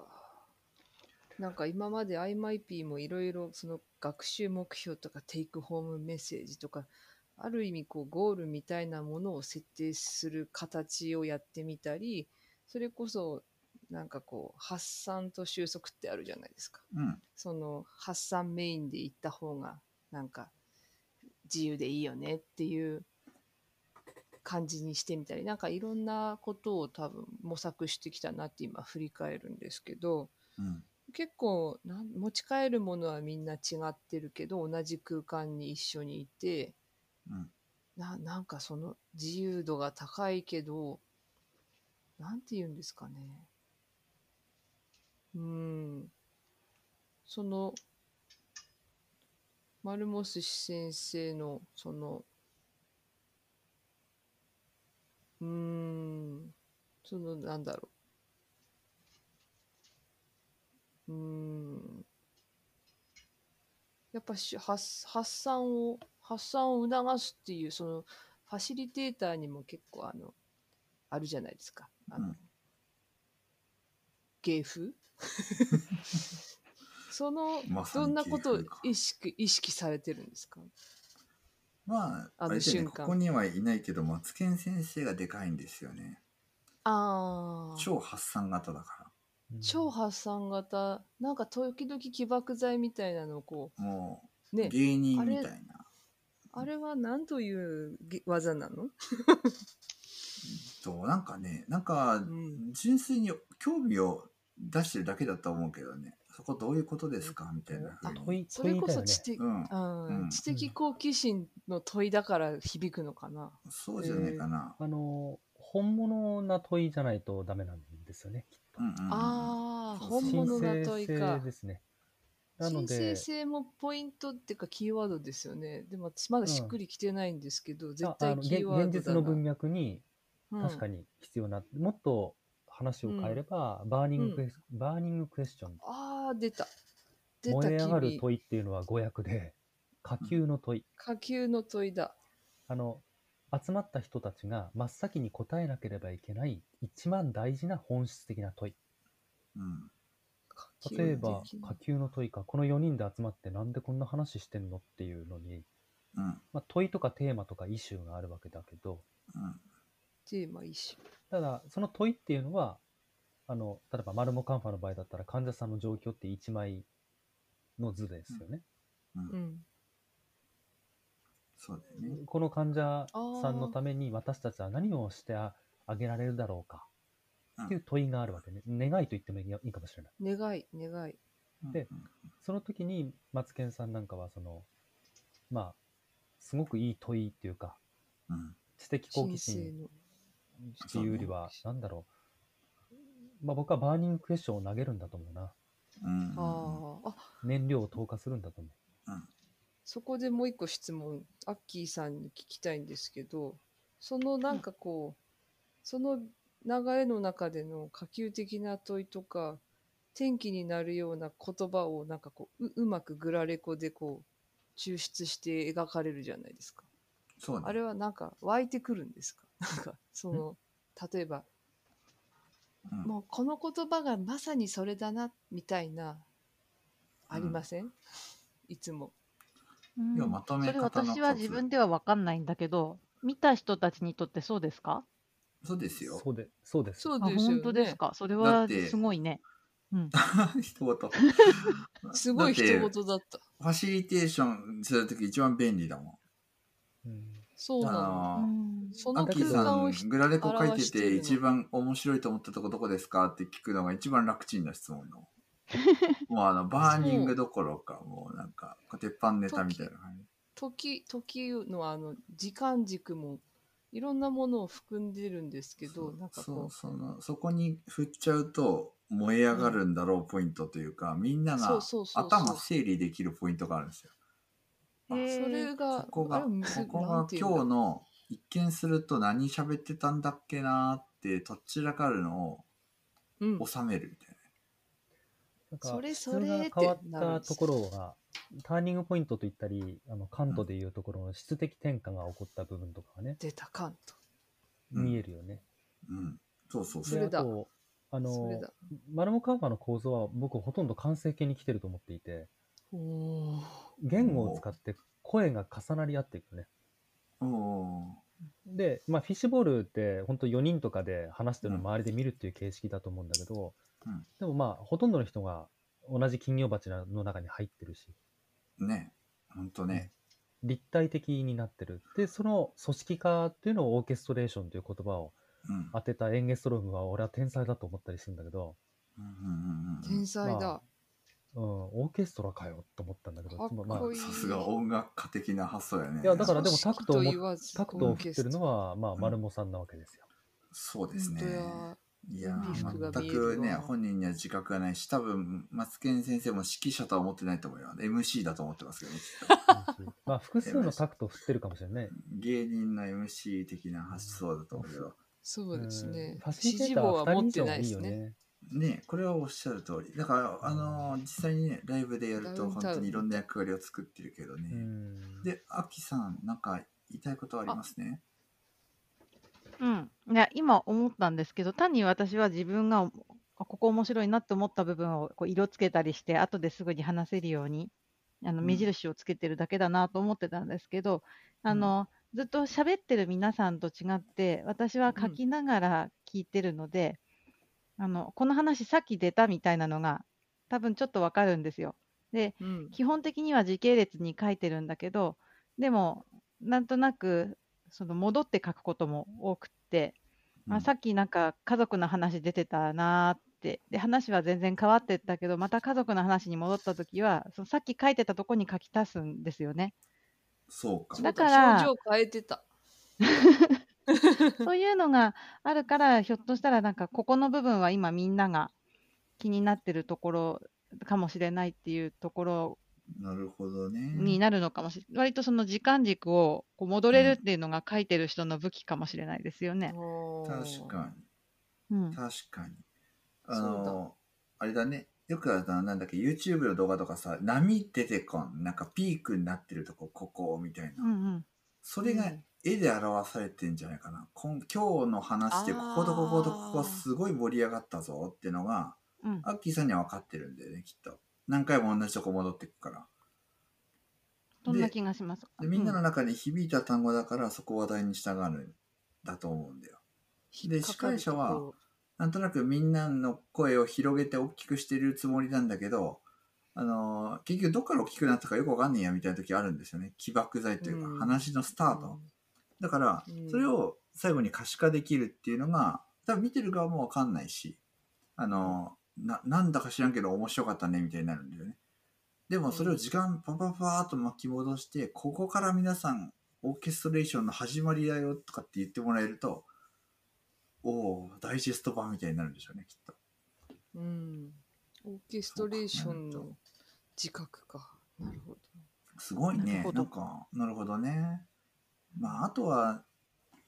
なんか今まで IMIP もいろいろその学習目標とかテイクホームメッセージとかある意味こうゴールみたいなものを設定する形をやってみたりそれこそなんかこう発散と収束ってあるじゃないですか。うん。その発散メインで行った方がなんか自由でいいよねっていう感じにしてみたりなんかいろんなことを多分模索してきたなって今振り返るんですけどうん。結構なん持ち帰るものはみんな違ってるけど同じ空間に一緒にいてうん。ななんかその自由度が高いけどなんて言うんですかねうんそのマルモス先生のそのうーんそのなんだろう。うーん。やっぱし発発散を発散を促すっていうそのファシリテーターにも結構あのあるじゃないですか。あの、うん。芸風？*laughs* そのまさにどんなことを意識意識されてるんですか？まあ、あの瞬間ここにはいないけど、マツケン先生がでかいんですよね。ああ超発散型だか超発散型なんか時々起爆剤みたいなのをこら。もうう、ね芸人みたいな。あれは何というげ技なの？と、なんかね、なんかう、ん純粋に興味を出してるだけだと思うけどね。そこどういうことですか？みたいなそれこそ知的、うん。知的好奇心の問いだから響くのかな。そうじゃないかな。あの、本物な問いじゃないとダメなんですよね、きっと。うんうんうん。ああ、本物な問いか制。ですね。なの申請で、性もポイントっていうかキーワードですよね。でも私まだしっくりきてないんですけど、絶対キーワードだな。現現実の文脈にうん確かに必要な、もっと話を変えれば、バーニングクエス、バーニングクエスチョン。ああ、出た。出た燃え上がる君。問いっていうのは語訳で、下級の問い。下級の問いだ。あの、集まった人たちが真っ先に答えなければいけない一番大事な本質的な問い。うん。例えば的、な下級の問いか、この4人で集まってなんでこんな話してんのっていうのに、うん。まあ、問いとかテーマとかイシューがあるわけだけど、うん。テーマ一緒。ただ、その問いっていうのは、あの、例えば、マルモカンファの場合だったら、患者さんの状況って1枚の図ですよね。う。うんん。そうだよね。この患者さんのために私たちは何をしてあげられるだろうかっていう問いがあるわけね。願いと言ってもいいかもしれない。願い、願い。でその時に、マツケンさんなんかは、その、まあ、すごくいい問いっていうか、うん。知的好奇心の。っていうよりは、なんだろう。まあ僕はバーニングクエスチョンを投げるんだと思うな。うん。ああ、あ、燃料を投下するんだと思う。そこでもう一個質問、アッキーさんに聞きたいんですけど、そのなんかこう、その流れの中での可及的な問いとか、転機になるような言葉をなんかこう、ううまくグラレコでこう、抽出して描かれるじゃないですか。そうね。あれはなんか湧いてくるんですか？なんか、その、例えば、うんもうこの言葉がまさにそれだな、みたいな、ありません、いつも。うんいやまとめそれ私は自分では分かんないんだけど、見た人たちにとってそうですか？そうですよ。そうで、そうです。あ、そうですよね。本当ですか？それだはすごいね。うん。*laughs* 一言。*laughs* すごい一言だってだった。ファシリテーションするとき一番便利だもん。うんそうなの。その空アッキーさん、グラレコ書いてて一番面白いと思ったとこどこですかって聞くのが一番楽ちんな質問の。*laughs* もうあの、 burning どころか、もうなんか、鉄板ネタみたいな感じ。時、時のあの、時間軸も、いろんなものを含んでるんですけど、なんかそうこそのそこに振っちゃうと燃え上がるんだろうポイントというか、みんなそが頭整理できるポイントがあるんですよ。それが、ここがここが今日の一見すると何喋ってたんだっけなーってとっちらかるのうんを、収めるみたいなんかそれ質それってが変わったところが、ターニングポイントといったり、あの関東でいうところの質的転換が起こった部分とかがね、出た関東。うん見えるよね。な。うん。そうそうそう。それだであと、あのそれだ、マルモカーファの構造は僕ほとんど完成形に来てると思っていて、おー言語を使って声が重なり合っていくよね。で、まあ、フィッシュボールって本当4人とかで話してるのを周りで見るっていう形式だと思うんだけど、うんでもまあほとんどの人が同じ金魚鉢の中に入ってるしね。ほんとね。立体的になってるでその組織化っていうのをオーケストレーションという言葉をうん。当てたエンゲストロームは俺は天才だと思ったりするんだけど、うんうんうんうん天才だ。まあうん、オーケストラかよと思ったんだけどまあ。さすが音楽家的な発想やね。いやだからでもタクトをタクトを振ってるのは、まあ、んマルモさんなわけですよ。そうですねいや全くね、わ本人には自覚がないし、多分、マツケン先生も指揮者とは思ってないと思うよ。MC だと思ってますけどね、きっとまあ複数のタクトを振ってるかもしれない。芸人の MC 的な発想だと思うけど。そうですねうん。ファシリ指示テーターは2棒は持ってないですね。よね。ねこれはおっしゃる通り。だから、あのー実際にね、ライブでやると、本当にいろんな役割を作ってるけどね。うんで、アキさん、なんか言いたいことありますね？うん。いや、今思ったんですけど、単に私は自分が、あここ面白いなって思った部分をこう色つけたりして、後ですぐに話せるように、あのうん目印をつけてるだけだなと思ってたんですけど、あの、ずっと喋ってる皆さんと違って、私は書きながら聞いてるので、あの、この話さっき出たみたいなのが、多分ちょっとわかるんですよ。で、うん。基本的には時系列に書いてるんだけど、でも、なんとなく、その戻って書くことも多くって、まあ、うんさっきなんか家族の話出てたなーっって、で、話は全然変わってったけど、また家族の話に戻ったときは、そのさっき書いてたとこに書き足すんですよね。そうか。だから表情変えてた。*laughs* *laughs* そういうのがあるから、ひょっとしたらなんか、ここの部分は今みんなが気になってるところかもしれないっていうところなるほどね。になるのかもしれない。割とその時間軸をこう戻れるっていうのが書いてる人の武器かもしれないですよね。確かうんに。。確かに。あの、あれだね。よくあるのはなんだっけ、YouTube の動画とかさ、波出てこん。なんかピークになってるとこ、ここ、みたいな。うんうん。それがうん絵で表されてんじゃないかな。こん今日の話でこことこことここすごい盛り上がったぞっていうのが、うんアッキーさんには分かってるんだよね、きっと。何回も同じとこ戻ってくから。そんな気がします。でみんなのう中に響いた単語だから、そこを話題に従うんだと思うんだよ。で司会者はなんとなくみんなの声を広げて大きくしてるつもりなんだけど、あのー結局どっから大きくなったかよくわかんねえやみたいな時あるんですよね。起爆剤というか、うん話のスタート。だからうん、それを最後に可視化できるっていうのが、多分見てる側もわかんないし、あのーな、なんだか知らんけど面白かったねみたいになるんだよね。でもそれを時間パパパーっと巻き戻して、ここから皆さん、オーケストレーションの始まりだよとかって言ってもらえると、おおダイジェスト版みたいになるんでしょうね、きっと。うん。オーケストレーションの自覚か。なるほど。すごいね。なるほどなんか、なるほどね。まあ、あとは、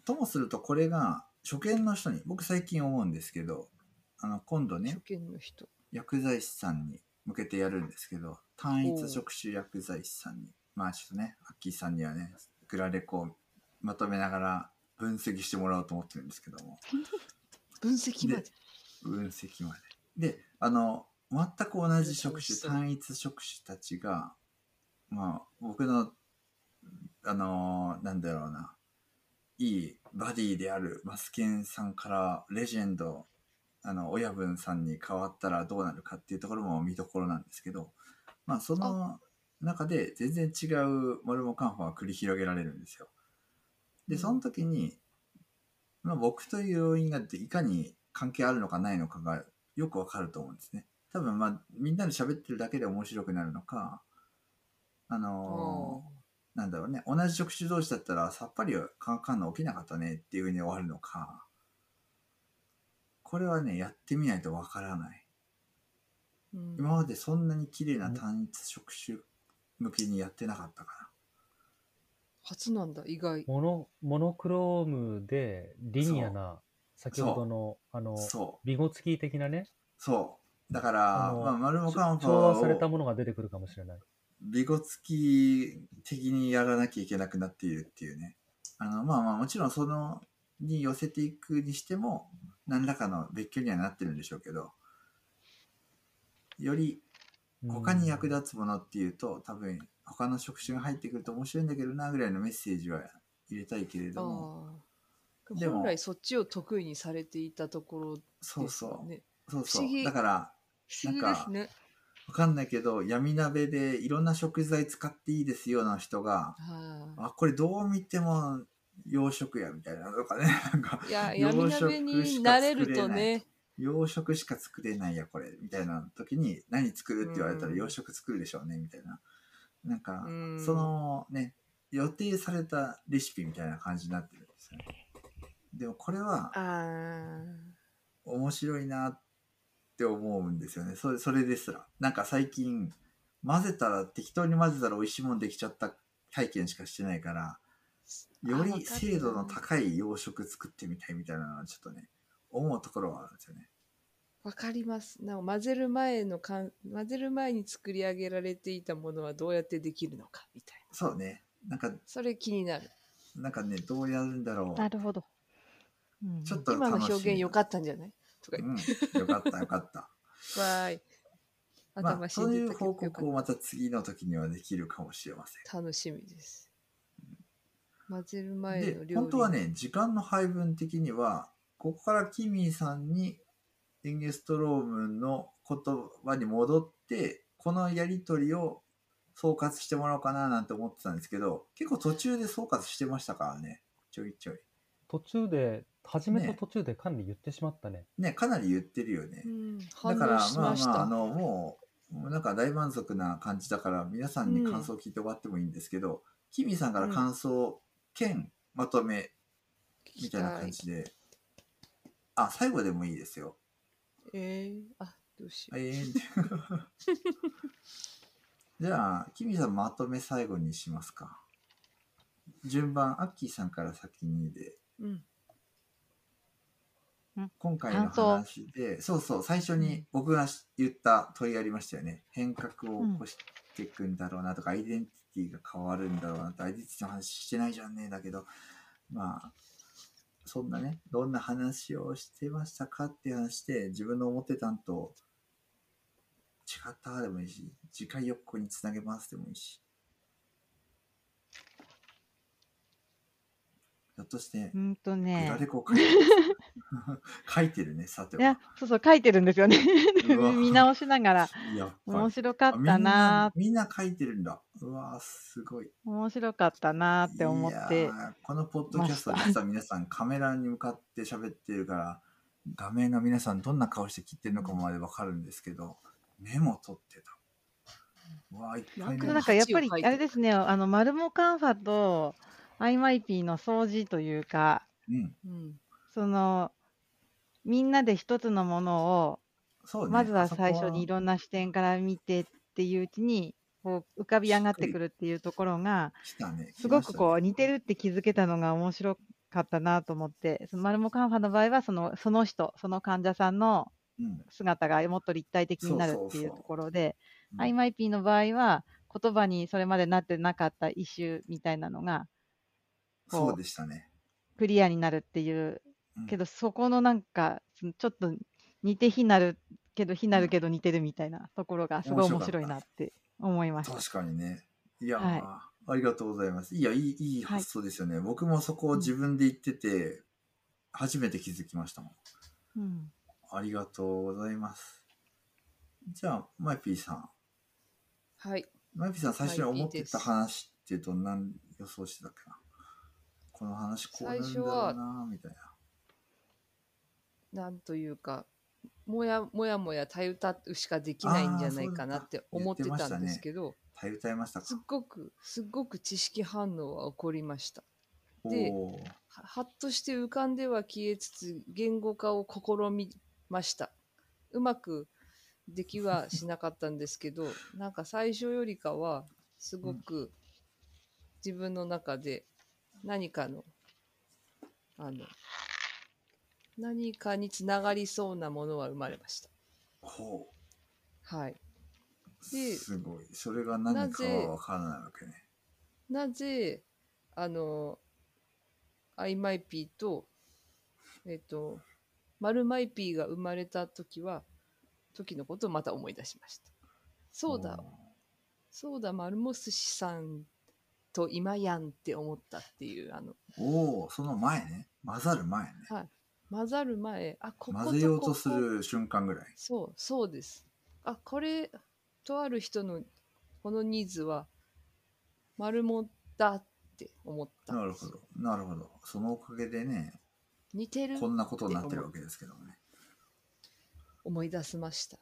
ともするとこれが初見の人に、僕最近思うんですけど、あの、今度ね初、見の人。薬剤師さんに向けてやるんですけど、単一職種薬剤師さんに、まあちょっとね、アッキーさんにはね、グラレコをまとめながら分析してもらおうと思ってるんですけども、*laughs* 分析まで。分析まで。で、あの、全く同じ職種、単一職種たちが、まあ、僕の、あのーなんだろうな、いいバディであるマスケンさんからレジェンド、あの、親分さんに変わったらどうなるかっていうところも見どころなんですけど、まあ、その中で全然違うモルモカンファが繰り広げられるんですよ。で、その時に、まあ、僕という要因がいかに関係あるのかないのかがよくわかると思うんですね。多分まあみんなで喋ってるだけで面白くなるのか、あのーなんだろうね、同じ職種同士だったらさっぱりカンカンの起きなかったねっていうふうに終わるのか、これはね、やってみないとわからない。うん今までそんなに綺麗な単一職種向けにやってなかったか初なんだ、意外。モノモノクロームでリニアな、先ほどの、あのら。、そう。ビゴツキー的なね、そう。だから、あのまあ、マルモカンファ調和されたをものが出てくるかもしれない。ビゴツキ的にやらなきゃいけなくなっているっていうね。あの、まあまあ、もちろんその、に寄せていくにしても、何らかの別居にはなってるんでしょうけど、より他に役立つものっていうと、多分他の職種が入ってくると面白いんだけどなぐらいのメッセージは入れたいけれども。でも本来そっちを得意にされていたところそうですよそう、ね。そうそ不思議う。だから、不思議ですね。わかんないけど、闇鍋でいろんな食材使っていいですような人が、はあ、これどう見ても洋食やみたいなとかね、*laughs* なんか、い。いや、洋闇食鍋になれるとね、洋食しか作れないや、これ、みたいな時に、何作るって言われたらうん洋食作るでしょうね、みたいな。なんかう、んそのね、予定されたレシピみたいな感じになってるんですよね。でもこれはあ面白いなって思うんですよね。それそれですら。なんか最近、混ぜたら、適当に混ぜたら美味しいもんできちゃった体験しかしてないから、より精度の高い洋食作ってみたいみたいなのはちょっとね、思うところはあるんですよね。あ、わかります。なんか混ぜる前のかん、混ぜる前に作り上げられていたものはどうやってできるのか、みたいな。そうね。なんか、それ気になる。なんかね、どうやるんだろう。なるほど。うんちょっと今の表現良かっったんじゃない？とかた。言っうん、よかったよかった。て、わーい。まあ、そうんいう報告をまた次の時にはできるかもしれません。た。楽しみです。混ぜる前ので料理。本当はね時間の配分的にはここからキミーさんにエンゲストロームの言葉に戻ってこのやり取りを総括してもらおうかななんて思ってたんですけど結構途中で総括してましたからねちょいちょい途中で初めとね途中でかなり言ってしまったね。ね、かなり言ってるよねう。ん、だ反から、まあまあ、あた。の、もう、なんか大満足な感じだから、皆さんに感想を聞いて終わってもいいんですけど、キミさんから感想兼まとめみたいな感じで、あ、最後でもいいですよ。えー、あ、どうしよえー、*laughs* じゃあ、キミさんまとめ最後にしますか。順番、アッキーさんから先にで、う。うん。今回の感想話で、そうそう、最初に僕が言った問いありましたよね。変革を起こしていくんだろうなとか、アイデンティティが変わるんだろうなと、アイデンティティの話してないじゃんね、だけど、まあ、そんなね、どんな話をしてましたかっていう話で、自分の思ってたんと違ったでもいいし、次回予告につなげますでもいいし。ひょっとしてう、んとグねラ。レコ書いてる *laughs* 書いてるね、さては。いや、そうそう、書いてるんですよねうわ。*laughs* 見直しながら。やっぱり面白かったなな、みんな書いてるんだ。うわーすごい。面白かったなって思っいてこのポッドキャストた実は皆さんカメラに向かって喋ってるから、画面の皆さんどんな顔して聞いてるのかまでわかるんですけど、メモ取ってた。うわーいっぱいメモなんかやっぱりあれですね、あの、マルモカンファと IMIP の掃除というか、うん。うん。その、みんなで一つのものを、そうね。まずは最初にいろんな視点から見てっていううちに、こう浮かび上がってくるっていうところが。すごくこう似てる。るって気づけたのが面白かったなと思って、そのマルモカンファの場合はその、その人、その患者さんのうん。姿がもっと立体的になるっていうところで、うん IMIP の場合は言葉にそれまでなってなかったイシューみたいなのがそうでしたね。クリアになるっていううんけどそこのなんかそのちょっと似て非なるけど非なるけど似てるみたいなところがすごい面白いなって思いました。確かにね。いやー、はありがとうございます。いや、いいいいはい発想ですよね。僕もそこを自分で言ってて、初めて気づきましたもん。うんありがとうございます。じゃあ、マイピーさん。はい。マイピーさん、最初に思ってた話っていうと何予想してたっけな？この話こうなるんだろうなみたいな。なんというか、もやもやもやたゆたうしかできないんじゃないかなって思ってたんですけど、耐え歌いましたか？すっごく、すっごく知識反応は起こりました。でははっとして浮かんでは消えつつ、言語化を試みました。うまくできはしなかったんですけど、*laughs* なんか最初よりかは、すごく自分の中で何かの、あの、何かにつながりそうなものは生まれました。ほはい。う。ですごい。それが何かは分からないわけね。なぜ、あの、アイマイピーと、えっ、と、マルマイピーが生まれた時は、時のことをまた思い出しました。そうだ、そうだ、マルモスシさんと今やんって思ったっていう、あの、おおーその前ね。混ざる前ね。混ざる前、あ、こことここ混ぜようとする瞬間ぐらい。そう、そうです。あ、これ、とある人のこのニーズは、丸もだって思ったなるほど。なるほど。そのおかげでね、似てるこんなことになってるわけですけどもね。思い出しました。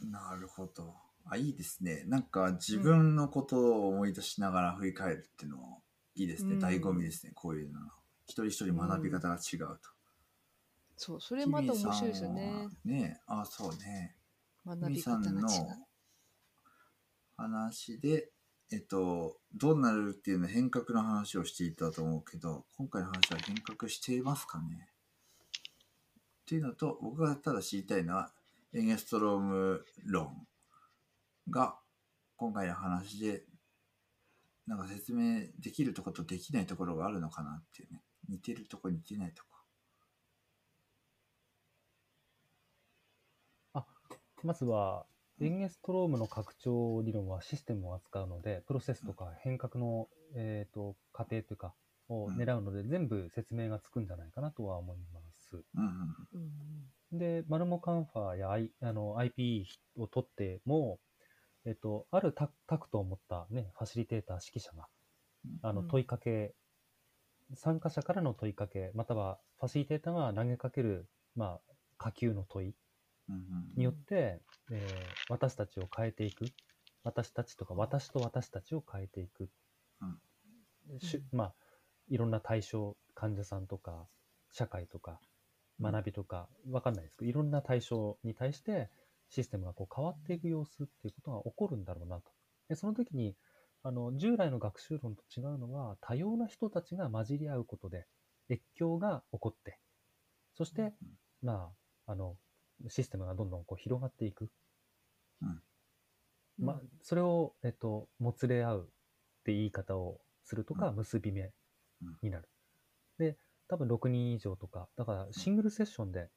なるほど。あ、いいですね。なんか自分のことを思い出しながら振り返るっていうのもいいですね。うん醍醐味ですね。こういうの。一人一人学び方が違うと。そう、それまた面白いですよね。ねあ、そうね。学び方が違さんのう。話で、えっと、どうなるっていうの変革の話をしていたと思うけど、今回の話は変革していますかねっていうのと、僕がただ知りたいのは、エンゲストローム論が今回の話で、なんか説明できるところとできないところがあるのかなっていうね。似てるとこ、似てないとこ。まずは、エンゲストロームの拡張理論はシステムを扱うので、プロセスとか変革の、えー、と過程というか、を狙うので、全部説明がつくんじゃないかなとは思います。で、マルモカンファーや、I、あの IP を取っても、えっと、あるタタクトを持った、ね、ファシリテーター、指揮者があのうん。問いかけ参加者からの問いかけ、またはファシリテーターが投げかける、まあ、下級の問いによって、えー私たちを変えていく。私たちとか、私と私たちを変えていく。しゅまあ、いろんな対象、患者さんとか、社会とか、学びとか、わかんないですけど、いろんな対象に対して、システムがこう変わっていく様子っていうことが起こるんだろうなと。で、その時に、あの、従来の学習論と違うのは、多様な人たちが混じり合うことで、越境が起こって、そして、まあ、あの、システムがどんどんこう広がっていく。まあ、それを、えっと、もつれ合うって言い方をするとか、うん。結び目うんになる。で、多分6人以上とか、だからシングルセッションで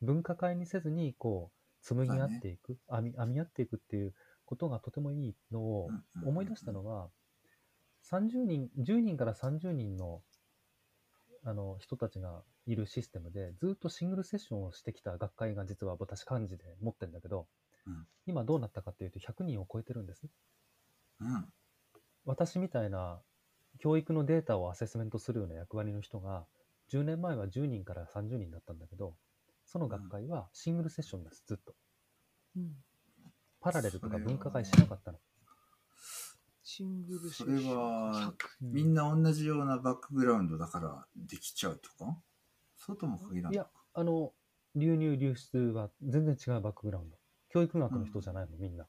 分科会にせずに、こう、紡ぎ合っていく、編み、編み合っていくっていうことがとてもいいのをうんうんうん思い出したのは、30人、10人から30人の、あの、人たちがいるシステムで、ずっとシングルセッションをしてきた学会が実は私幹事で持ってるんだけど、うん。今どうなったかっていうと100人を超えてるんです。うん。私みたいな教育のデータをアセスメントするような役割の人が10年前は10人から30人だったんだけどその学会はシングルセッションですずっと。うん。パラレルとかそれは。分科会しなかったの。シングルセそれッション。は100みんな同じようなバックグラウンドだからできちゃうとか？そうとも限らない。いやあの流入流出は全然違うバックグラウンド。教育学の人じゃないのみんな。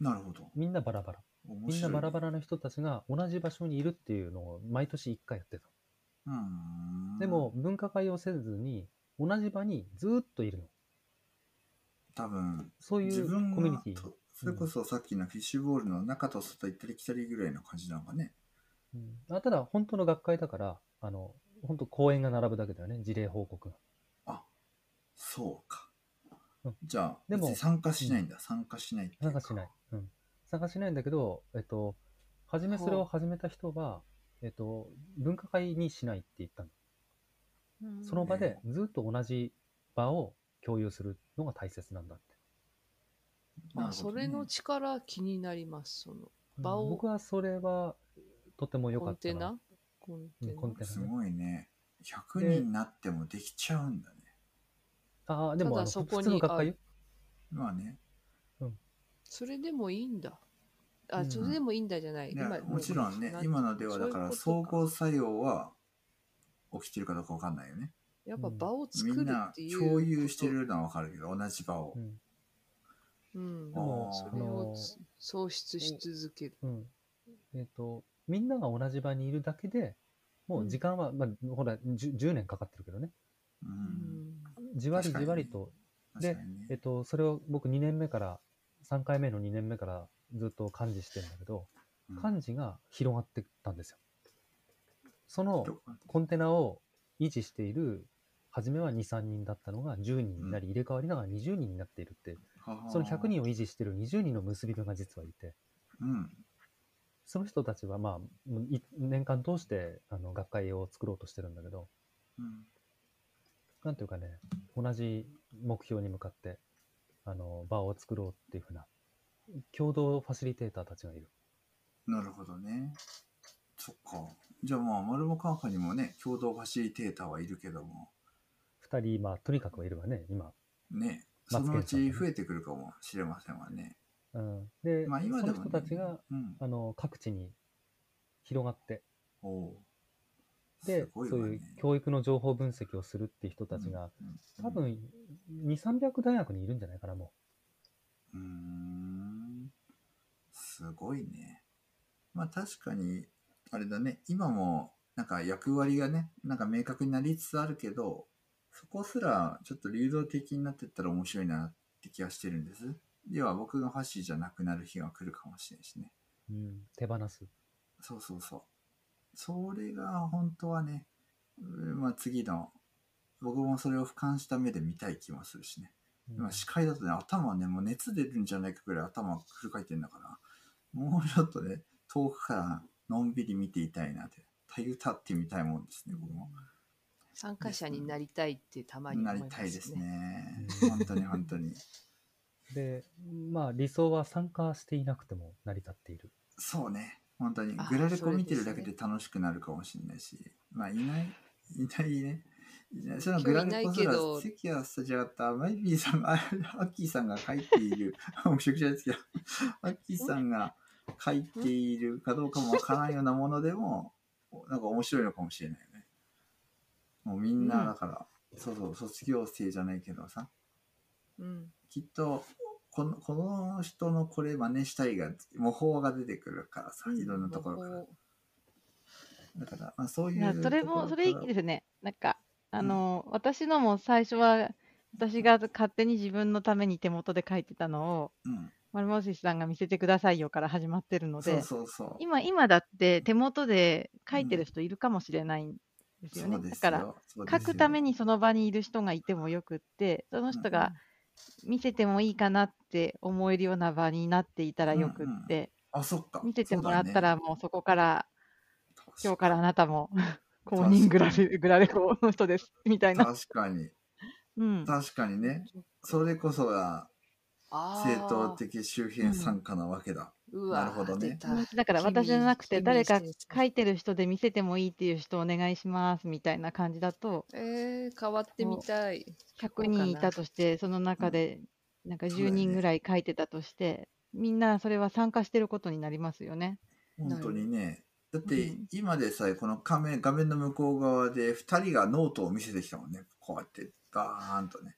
なるほど。みんなバラバラ。みんなバラバラな人たちが同じ場所にいるっていうのを毎年1回やってた。うーん。でも分科会をせずに同じ場にずっといるの。多分そういうコミュニティ。とそれこそさっきのフィッシュボールの中と外行ったり来たりぐらいの感じなのかね。うん。あただ、本当の学会だから、あの、本当講演が並ぶだけだよね、事例報告が。あそうか、うんじゃあでも参加しないんだ、参加しないって参加しない。うん。参加しないんだけど、えっと、初めそれを始めた人は、えっと、分科会にしないって言ったの。うんその場でずっと同じ場を共有するのが大切なんだって。まあ、それの力気になります。その場を僕はそれはとても良コかったな。コンテンテナすごいね100人になってもできちゃうんだねああ、でもただそこに。まあねそれでもいいんだ。あ、うんそれでもいいんだじゃない。いや今もちろんねな今のではだから総合作用は起きてるかどうかわかんないよねやっぱ場をみ作るんなっていう。共有して。るのはわかるけど同じ場を、うんうん。それをつ創出し続ける。うん。えっ、と、みんなが同じ場にいるだけで、もう時間は、まあ、ほら10、10年かかってるけどね。ううん。ん。じわりじわりと、でえっと、それを僕2年目から、3回目の2年目からずっと幹事してるんだけど、うん。幹事が広がってったんですよ。そのどコンテナを維持している、初めは2、3人だったのが10人になり、入れ替わりながら20人になっているって、その100人を維持している20人の結び目が実はいて、うんその人たちはまあ、年間通してあの学会を作ろうとしてるんだけど、うん。なんていうかね、同じ目標に向かって、あの、場を作ろうっていうふうな、共同ファシリテーターたちがいる。なるほどね。そっか。じゃあまあ丸もカンファにもね共同ファシリテーターはいるけども。二人、まあ、とにかくはいるわね、今。ね。そのうち増えてくるかもしれませんわねうん。で、まあ今そのでも、ね、人たちが、うん。あの、各地に広がって、おう。で、ね。そういう教育の情報分析をするっていう人たちが、うん。多分、2、300大学にいるんじゃないかな、もうーん。すごいね。まあ確かにあれだね。今もなんか役割がねなんか明確になりつつあるけどそこすらちょっと流動的になってったら面白いなって気がしてるんです要は僕がファシじゃなくなる日が来るかもしれないしねう。うん。手放す。そうそうそうそれが本当はねうんまあ次の僕もそれを俯瞰した目で見たい気もするしねうん今司会だとね頭ねもう熱出るんじゃないかぐらい頭フル回転だからもうちょっとね遠くからのんびり見ていたいなってたゆたってみたいもんですね僕も参加者になりたいってたまになり思いますね。たいですねうん本当に本当にで、まあ、理想は参加していなくても成り立っている。そうね。本当に。あグラレコ見てるだけで楽しくなるかもしれないし、まあいないいないね。いないそのグラレコすら関谷スタジオった。マイビーさんがあアッキーさんが書いている。*laughs* 面白くないですけど。アッキーさんが書いているかどうかもわからんようなものでもなんか面白いのかもしれないよね。もうみんなだから、そうそう卒業生じゃないけどさ。うん。きっとこのこの人のこれ真似したいが模倣が出てくるからさいろんなところから。模だから、まあ、そういうそれも、それいいですね。なんか、あの、私のも最初は、私が勝手に自分のために手元で書いてたのを、うん、丸モシさんが見せてくださいよから始まってるので、今、今だって手元で書いてる人いるかもしれないんですよね。そうですだから、書くためにその場にいる人がいてもよくって、その人が見せてもいいかなって思えるような場になっていたらよくって、あそっか。見せてもらったらもうそこから、今日今からあなたも *laughs* 公認グラレグラレコの人ですみたいな。確かに。うん、確かにね。それこそがあ正当ー的周辺参加なわけだ、うわなるほどね。だから私じゃなくて君誰か書いてる人で見せてもいいっていう人お願いしますみたいな感じだとえー、変わってみたい。100人いたとしてその中でなんか10そうだよね人ぐらい書いてたとして、みんなそれは参加してることになりますよね。本当にね。だってうん。今でさえこの画面画面の向こう側で2人がノートを見せてきたもんね。こうやってガーンとね。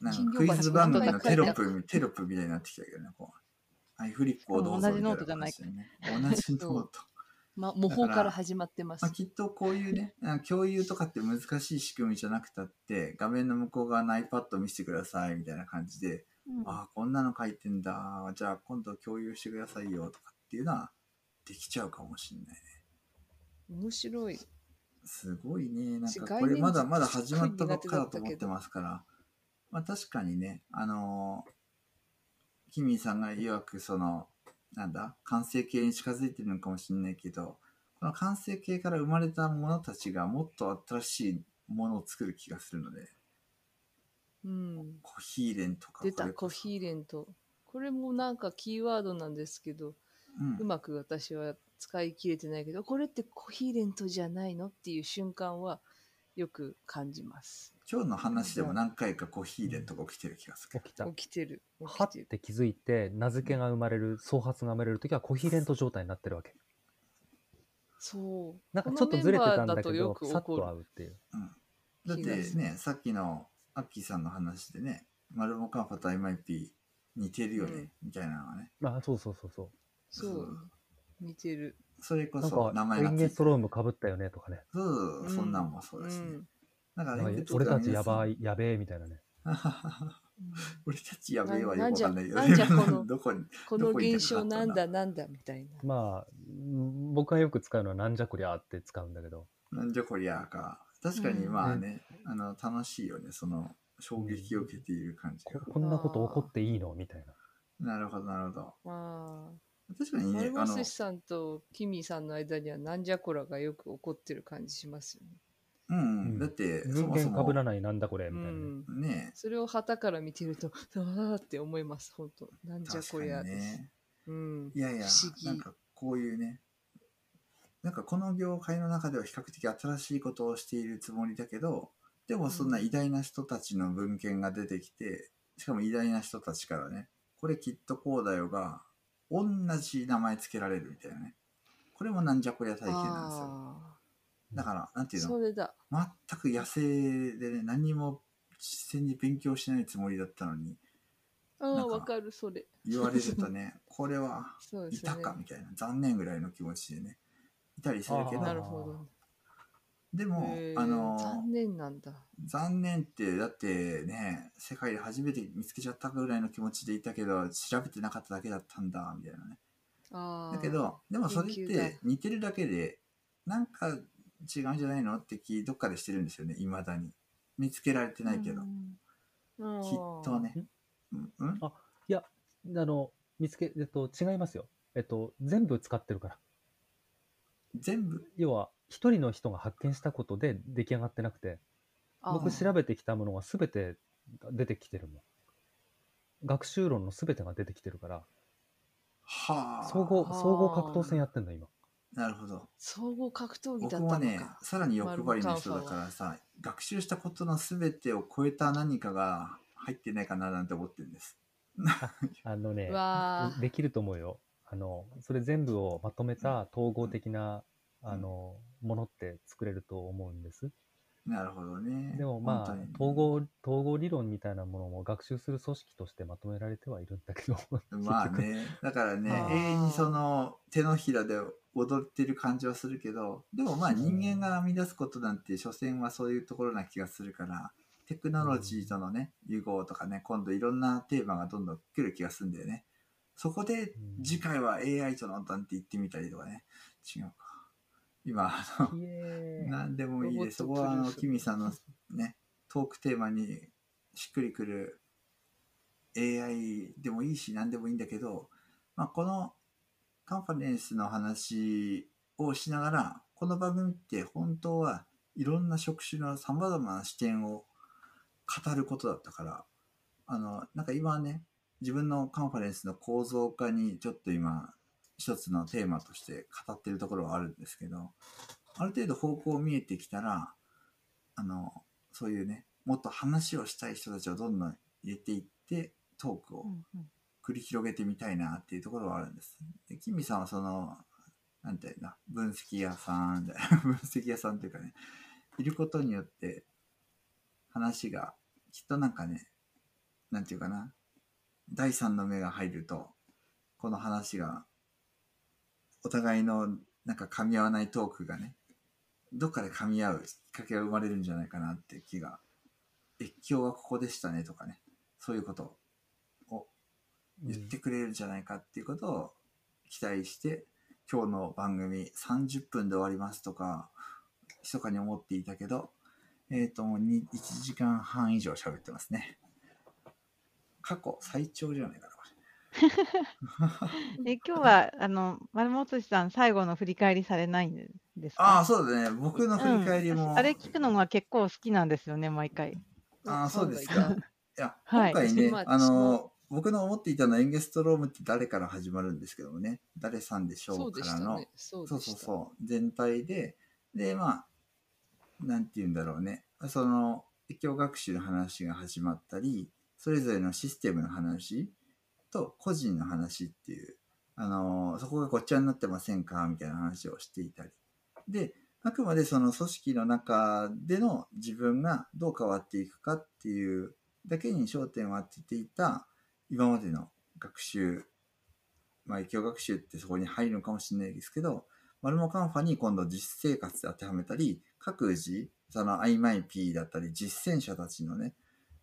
なんかクイズ番組のテロップテロップみたいになってきたけどねこうはいフリップをどうぞ同じノートじゃないみたいな感じでね同じノート。ま、模倣から始まってます。まあ、。きっとこういうね、*laughs* 共有とかって難しい仕組みじゃなくたって、画面の向こう側の iPad 見せてくださいみたいな感じで、うん。ああ、こんなの書いてんだ、じゃあ今度共有してくださいよとかっていうのはできちゃうかもしれないね。面白い。すごいね。なんかこれまだまだ始まったばっかだと思ってますから、まあ確かにね、あのーキミさんが曰くその、なんだ、完成形に近づいてるのかもしれないけど、この完成形から生まれたものたちがもっと新しいものを作る気がするので、うん。コヒーレンとか出た、コヒーレント。これもなんかキーワードなんですけど、うんうまく私は使い切れてないけど、これってコヒーレントじゃないのっていう瞬間はよく感じます。今日の話でも何回かコヒーレンとか起きてる気がする。起きた。起きてる。は起きてる。って気づいて、名付けが生まれる、創発が生まれるときはコヒーレント状態になってるわけ。そう。なんかちょっとずれてたんだけどさっと合うっていう。うんだってね、さっきのアッキーさんの話でね、マルモカンパと MIP 似てるよね、うんみたいなのがね。あ、そうそうそうそう。そう。似てる。それこそ名か、前がついてエンゲストロームかぶったよねとかね。そうそうそうそんなんもそうだしね。んだからなんねか俺たちやばい。い、やべえみたいなね。*laughs* 俺たちやべえはなよくわかんないよなんじゃなんじゃこのどこに。この現象なんだなんだみたいな。まあ、うん僕がよく使うのはなんじゃこりゃーって使うんだけど。なんじゃこりゃか。確かにうんまあね、あの、楽しいよね、その、衝撃を受けている感じが。ここんなこと起こっていいのみたいな。なるほど、なるほど。ま確かにね、あのルモス、さんとキミさんの間にはなんじゃこらがよく起こってる感じしますよね。うん、うんだって、そ人間かぶら、ないなんだこれうみたいなね。ん。ね、それを旗から見てると、ああって思います、本当なんじゃこりゃです。にね。うん。いやいや不思、議なんかこういうね、なんかこの業界の中では比較的新しいことをしているつもりだけど、でもそんな偉大な人たちの文献が出てきて、しかも偉大な人たちからね、これきっとこうだよが、同じ名前つけられるみたいなね。これもなんじゃこりゃ体験なんですよ。あだから、なんてあ、いうの？全く野生でね、何も実践に勉強しないつもりだったのに、あわかる、それ。言われるとね、*laughs* これは。いたかみたいな、残念ぐらいの気持ちでね、いたりするけど。でもあの、残念なんだ。残念って、だってね、世界で初めて見つけちゃったぐらいの気持ちでいたけど、調べてなかっただけだったんだ、みたいなね。ああ。だけど、でもそれって似てるだけで、なんか違うんじゃないのって気どっかでしてるんですよね、未だに。見つけられてないけど。うん、きっとね。うん、うん？あいや、あの、見つけ、えっと、違いますよ。えっと、全部使ってるから。全部？要は、一人の人が発見したことで出来上がってなくて、僕調べてきたものが全て出てきてるもん。学習論の全てが出てきてるから、はあ。総合、はあ総合格闘戦やってんだ、今。なるほど。総合格闘技だ僕もねったのか。、さらに欲張りな人だからさ、学習したことの全てを超えた何かが入ってないかななんて思ってるんです。*laughs* あのねう、わーできると思うよ。あの、それ全部をまとめた統合的な、あの、ものって作れると思うんです。なるほどね。でもまあ統合、統合理論みたいなものも学習する組織としてまとめられてはいるんだけど、まあね、だからね *laughs* 永遠にその手のひらで踊ってる感じはするけど、でもまあ人間が編み出すことなんて、所詮はそういうところな気がするから、テクノロジーとのね、融合とかね、今度いろんなテーマがどんどん来る気がするんだよね。そこでうん次回は AI とのなんて言ってみたりとかね、違うか。今、あの、何でもいいです。そこはあの、キミさんのね、トークテーマにしっくりくる AI でもいいし何でもいいんだけど、まあ、このカンファレンスの話をしながら、この番組って本当はいろんな職種の様々な視点を語ることだったから、あの、なんか今はね、自分のカンファレンスの構造化にちょっと今、一つのテーマとして語ってるところはあるんですけど、ある程度方向見えてきたら、あの、そういうね、もっと話をしたい人たちをどんどん入れていって、トークを繰り広げてみたいなっていうところはあるんです。で、キミさんはその、なんていうんだ、分析屋さんで、*laughs* 分析屋さんというかね、いることによって、話が、きっとなんかね、なんていうかな、第三の目が入ると、この話が、お互いのなんか噛み合わないトークがね、どっかで噛み合うきっかけが生まれるんじゃないかなって気が、越境はここでしたねとかね、そういうことを言ってくれるんじゃないかっていうことを期待して、今日の番組30分で終わりますとか、密かに思っていたけど、えっ、と、もう1時間半以上喋ってますね。過去最長じゃないかな、*laughs* え今日はあの丸本さん最後の振り返りされないんですか？ああ、そうだね。僕の振り返りも。うんあれ聞くのが結構好きなんですよね毎回。ああ、そうですか。いや、*laughs* はい今回ね、まああの、僕の思っていたのはエンゲストロームって誰から始まるんですけどもね、誰さんでしょそうからの。そうそう。そう全体で、で、まあ、なんて言うんだろうね、その、越境学習の話が始まったり、それぞれのシステムの話と個人の話っていう、あの、そこがごっちゃになってませんかみたいな話をしていたり。で、あくまでその組織の中での自分がどう変わっていくかっていうだけに焦点を当てていた今までの学習、まあ、越境学習ってそこに入るのかもしれないですけど、マルモカンファに今度実生活で当てはめたり、各自、その IMIP だったり実践者たちのね、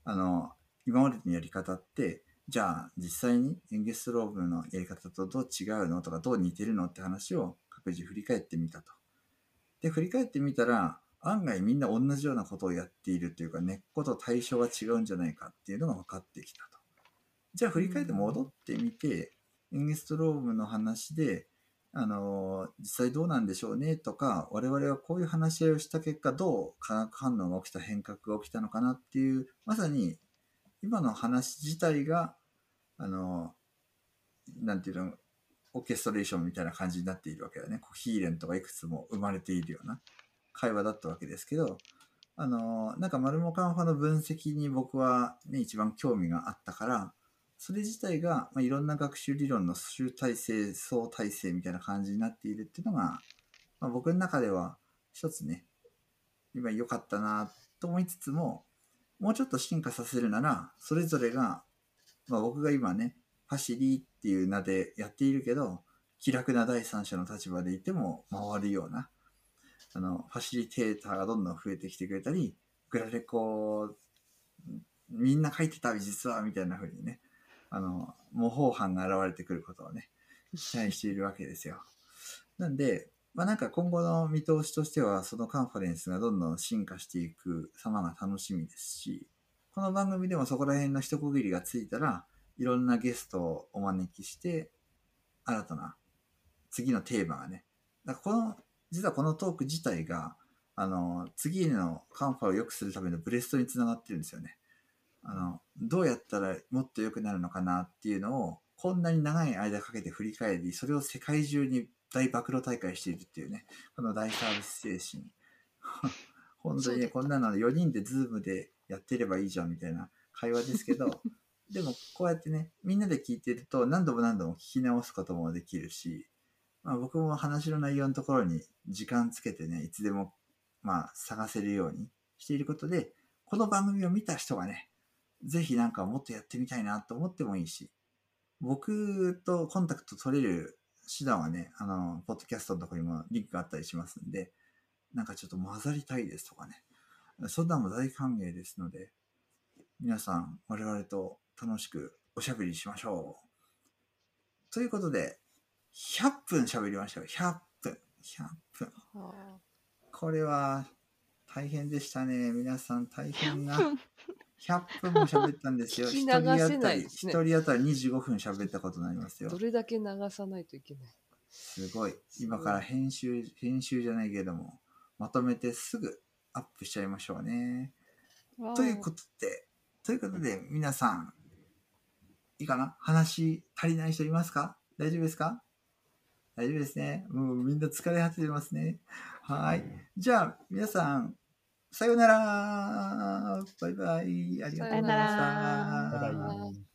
あの、今までのやり方って、じゃあ実際にエンゲストローブのやり方とどう違うのとかどう似てるのって話を各自振り返ってみたと。で、振り返ってみたら、案外みんな同じようなことをやっているというか、根っこと対象が違うんじゃないかっていうのが分かってきたと。じゃあ振り返って戻ってみて、エンゲストロームの話で、あの実際どうなんでしょうねとか、我々はこういう話し合いをした結果、どう化学反応が起きた、変革が起きたのかなっていう、まさに今の話自体が、あのなんていうの、オーケストレーションみたいな感じになっているわけだね。コヒーレントがいくつも生まれているような会話だったわけですけど、あのなんかマルモカンファの分析に僕はね、一番興味があったから、それ自体が、まあ、いろんな学習理論の集大成、総体制みたいな感じになっているっていうのが、まあ、僕の中では一つね、今良かったなと思いつつも、もうちょっと進化させるなら、それぞれが、まあ、僕が今ね、ファシリーっていう名でやっているけど、気楽な第三者の立場でいても回るような、あの、ファシリテーターがどんどん増えてきてくれたり、グラレコ、みんな書いてた、実は、みたいな風にね、あの、模倣犯が現れてくることをね、*laughs* 期待しているわけですよ。なんで、まあなんか今後の見通しとしては、そのカンファレンスがどんどん進化していく様が楽しみですし、この番組でもそこら辺の一区切りがついたら、いろんなゲストをお招きして、新たな次のテーマがね、だからこの、実はこのトーク自体が、あの、次のカンファを良くするためのブレストにつながってるんですよね。あの、どうやったらもっと良くなるのかなっていうのをこんなに長い間かけて振り返り、それを世界中に大暴露大会しているっていうね、この大サービス精神。*laughs* 本当にね、こんなの4人でズームでやってればいいじゃんみたいな会話ですけど、*laughs* でもこうやってね、みんなで聞いてると何度も何度も聞き直すこともできるし、まあ、僕も話の内容のところに時間つけてね、いつでもまあ探せるようにしていることで、この番組を見た人がね、ぜひなんかもっとやってみたいなと思ってもいいし、僕とコンタクト取れる手段はね、あの、ポッドキャストのところにもリンクがあったりしますんで、なんかちょっと混ざりたいですとかね、そんなのも大歓迎ですので、皆さん、我々と楽しくおしゃべりしましょう。ということで、100分喋りましたよ。100分。100分。はこれは大変でしたね。皆さん大変な。100分も喋ったんですよ。聞き一人流せ当たり、ないですね一人当たり25分喋ったことになりますよあど。れだけ流さないといけない。すごい。今から編集、編集じゃないけども、まとめてすぐアップしちゃいましょうね。ということで、ということで、皆さん、いいかな？話足りない人いますか？大丈夫ですか？大丈夫ですね。もうみんな疲れ果ててますね。はい。じゃあ、皆さん、さようなら。バイバイ。ありがとうございました。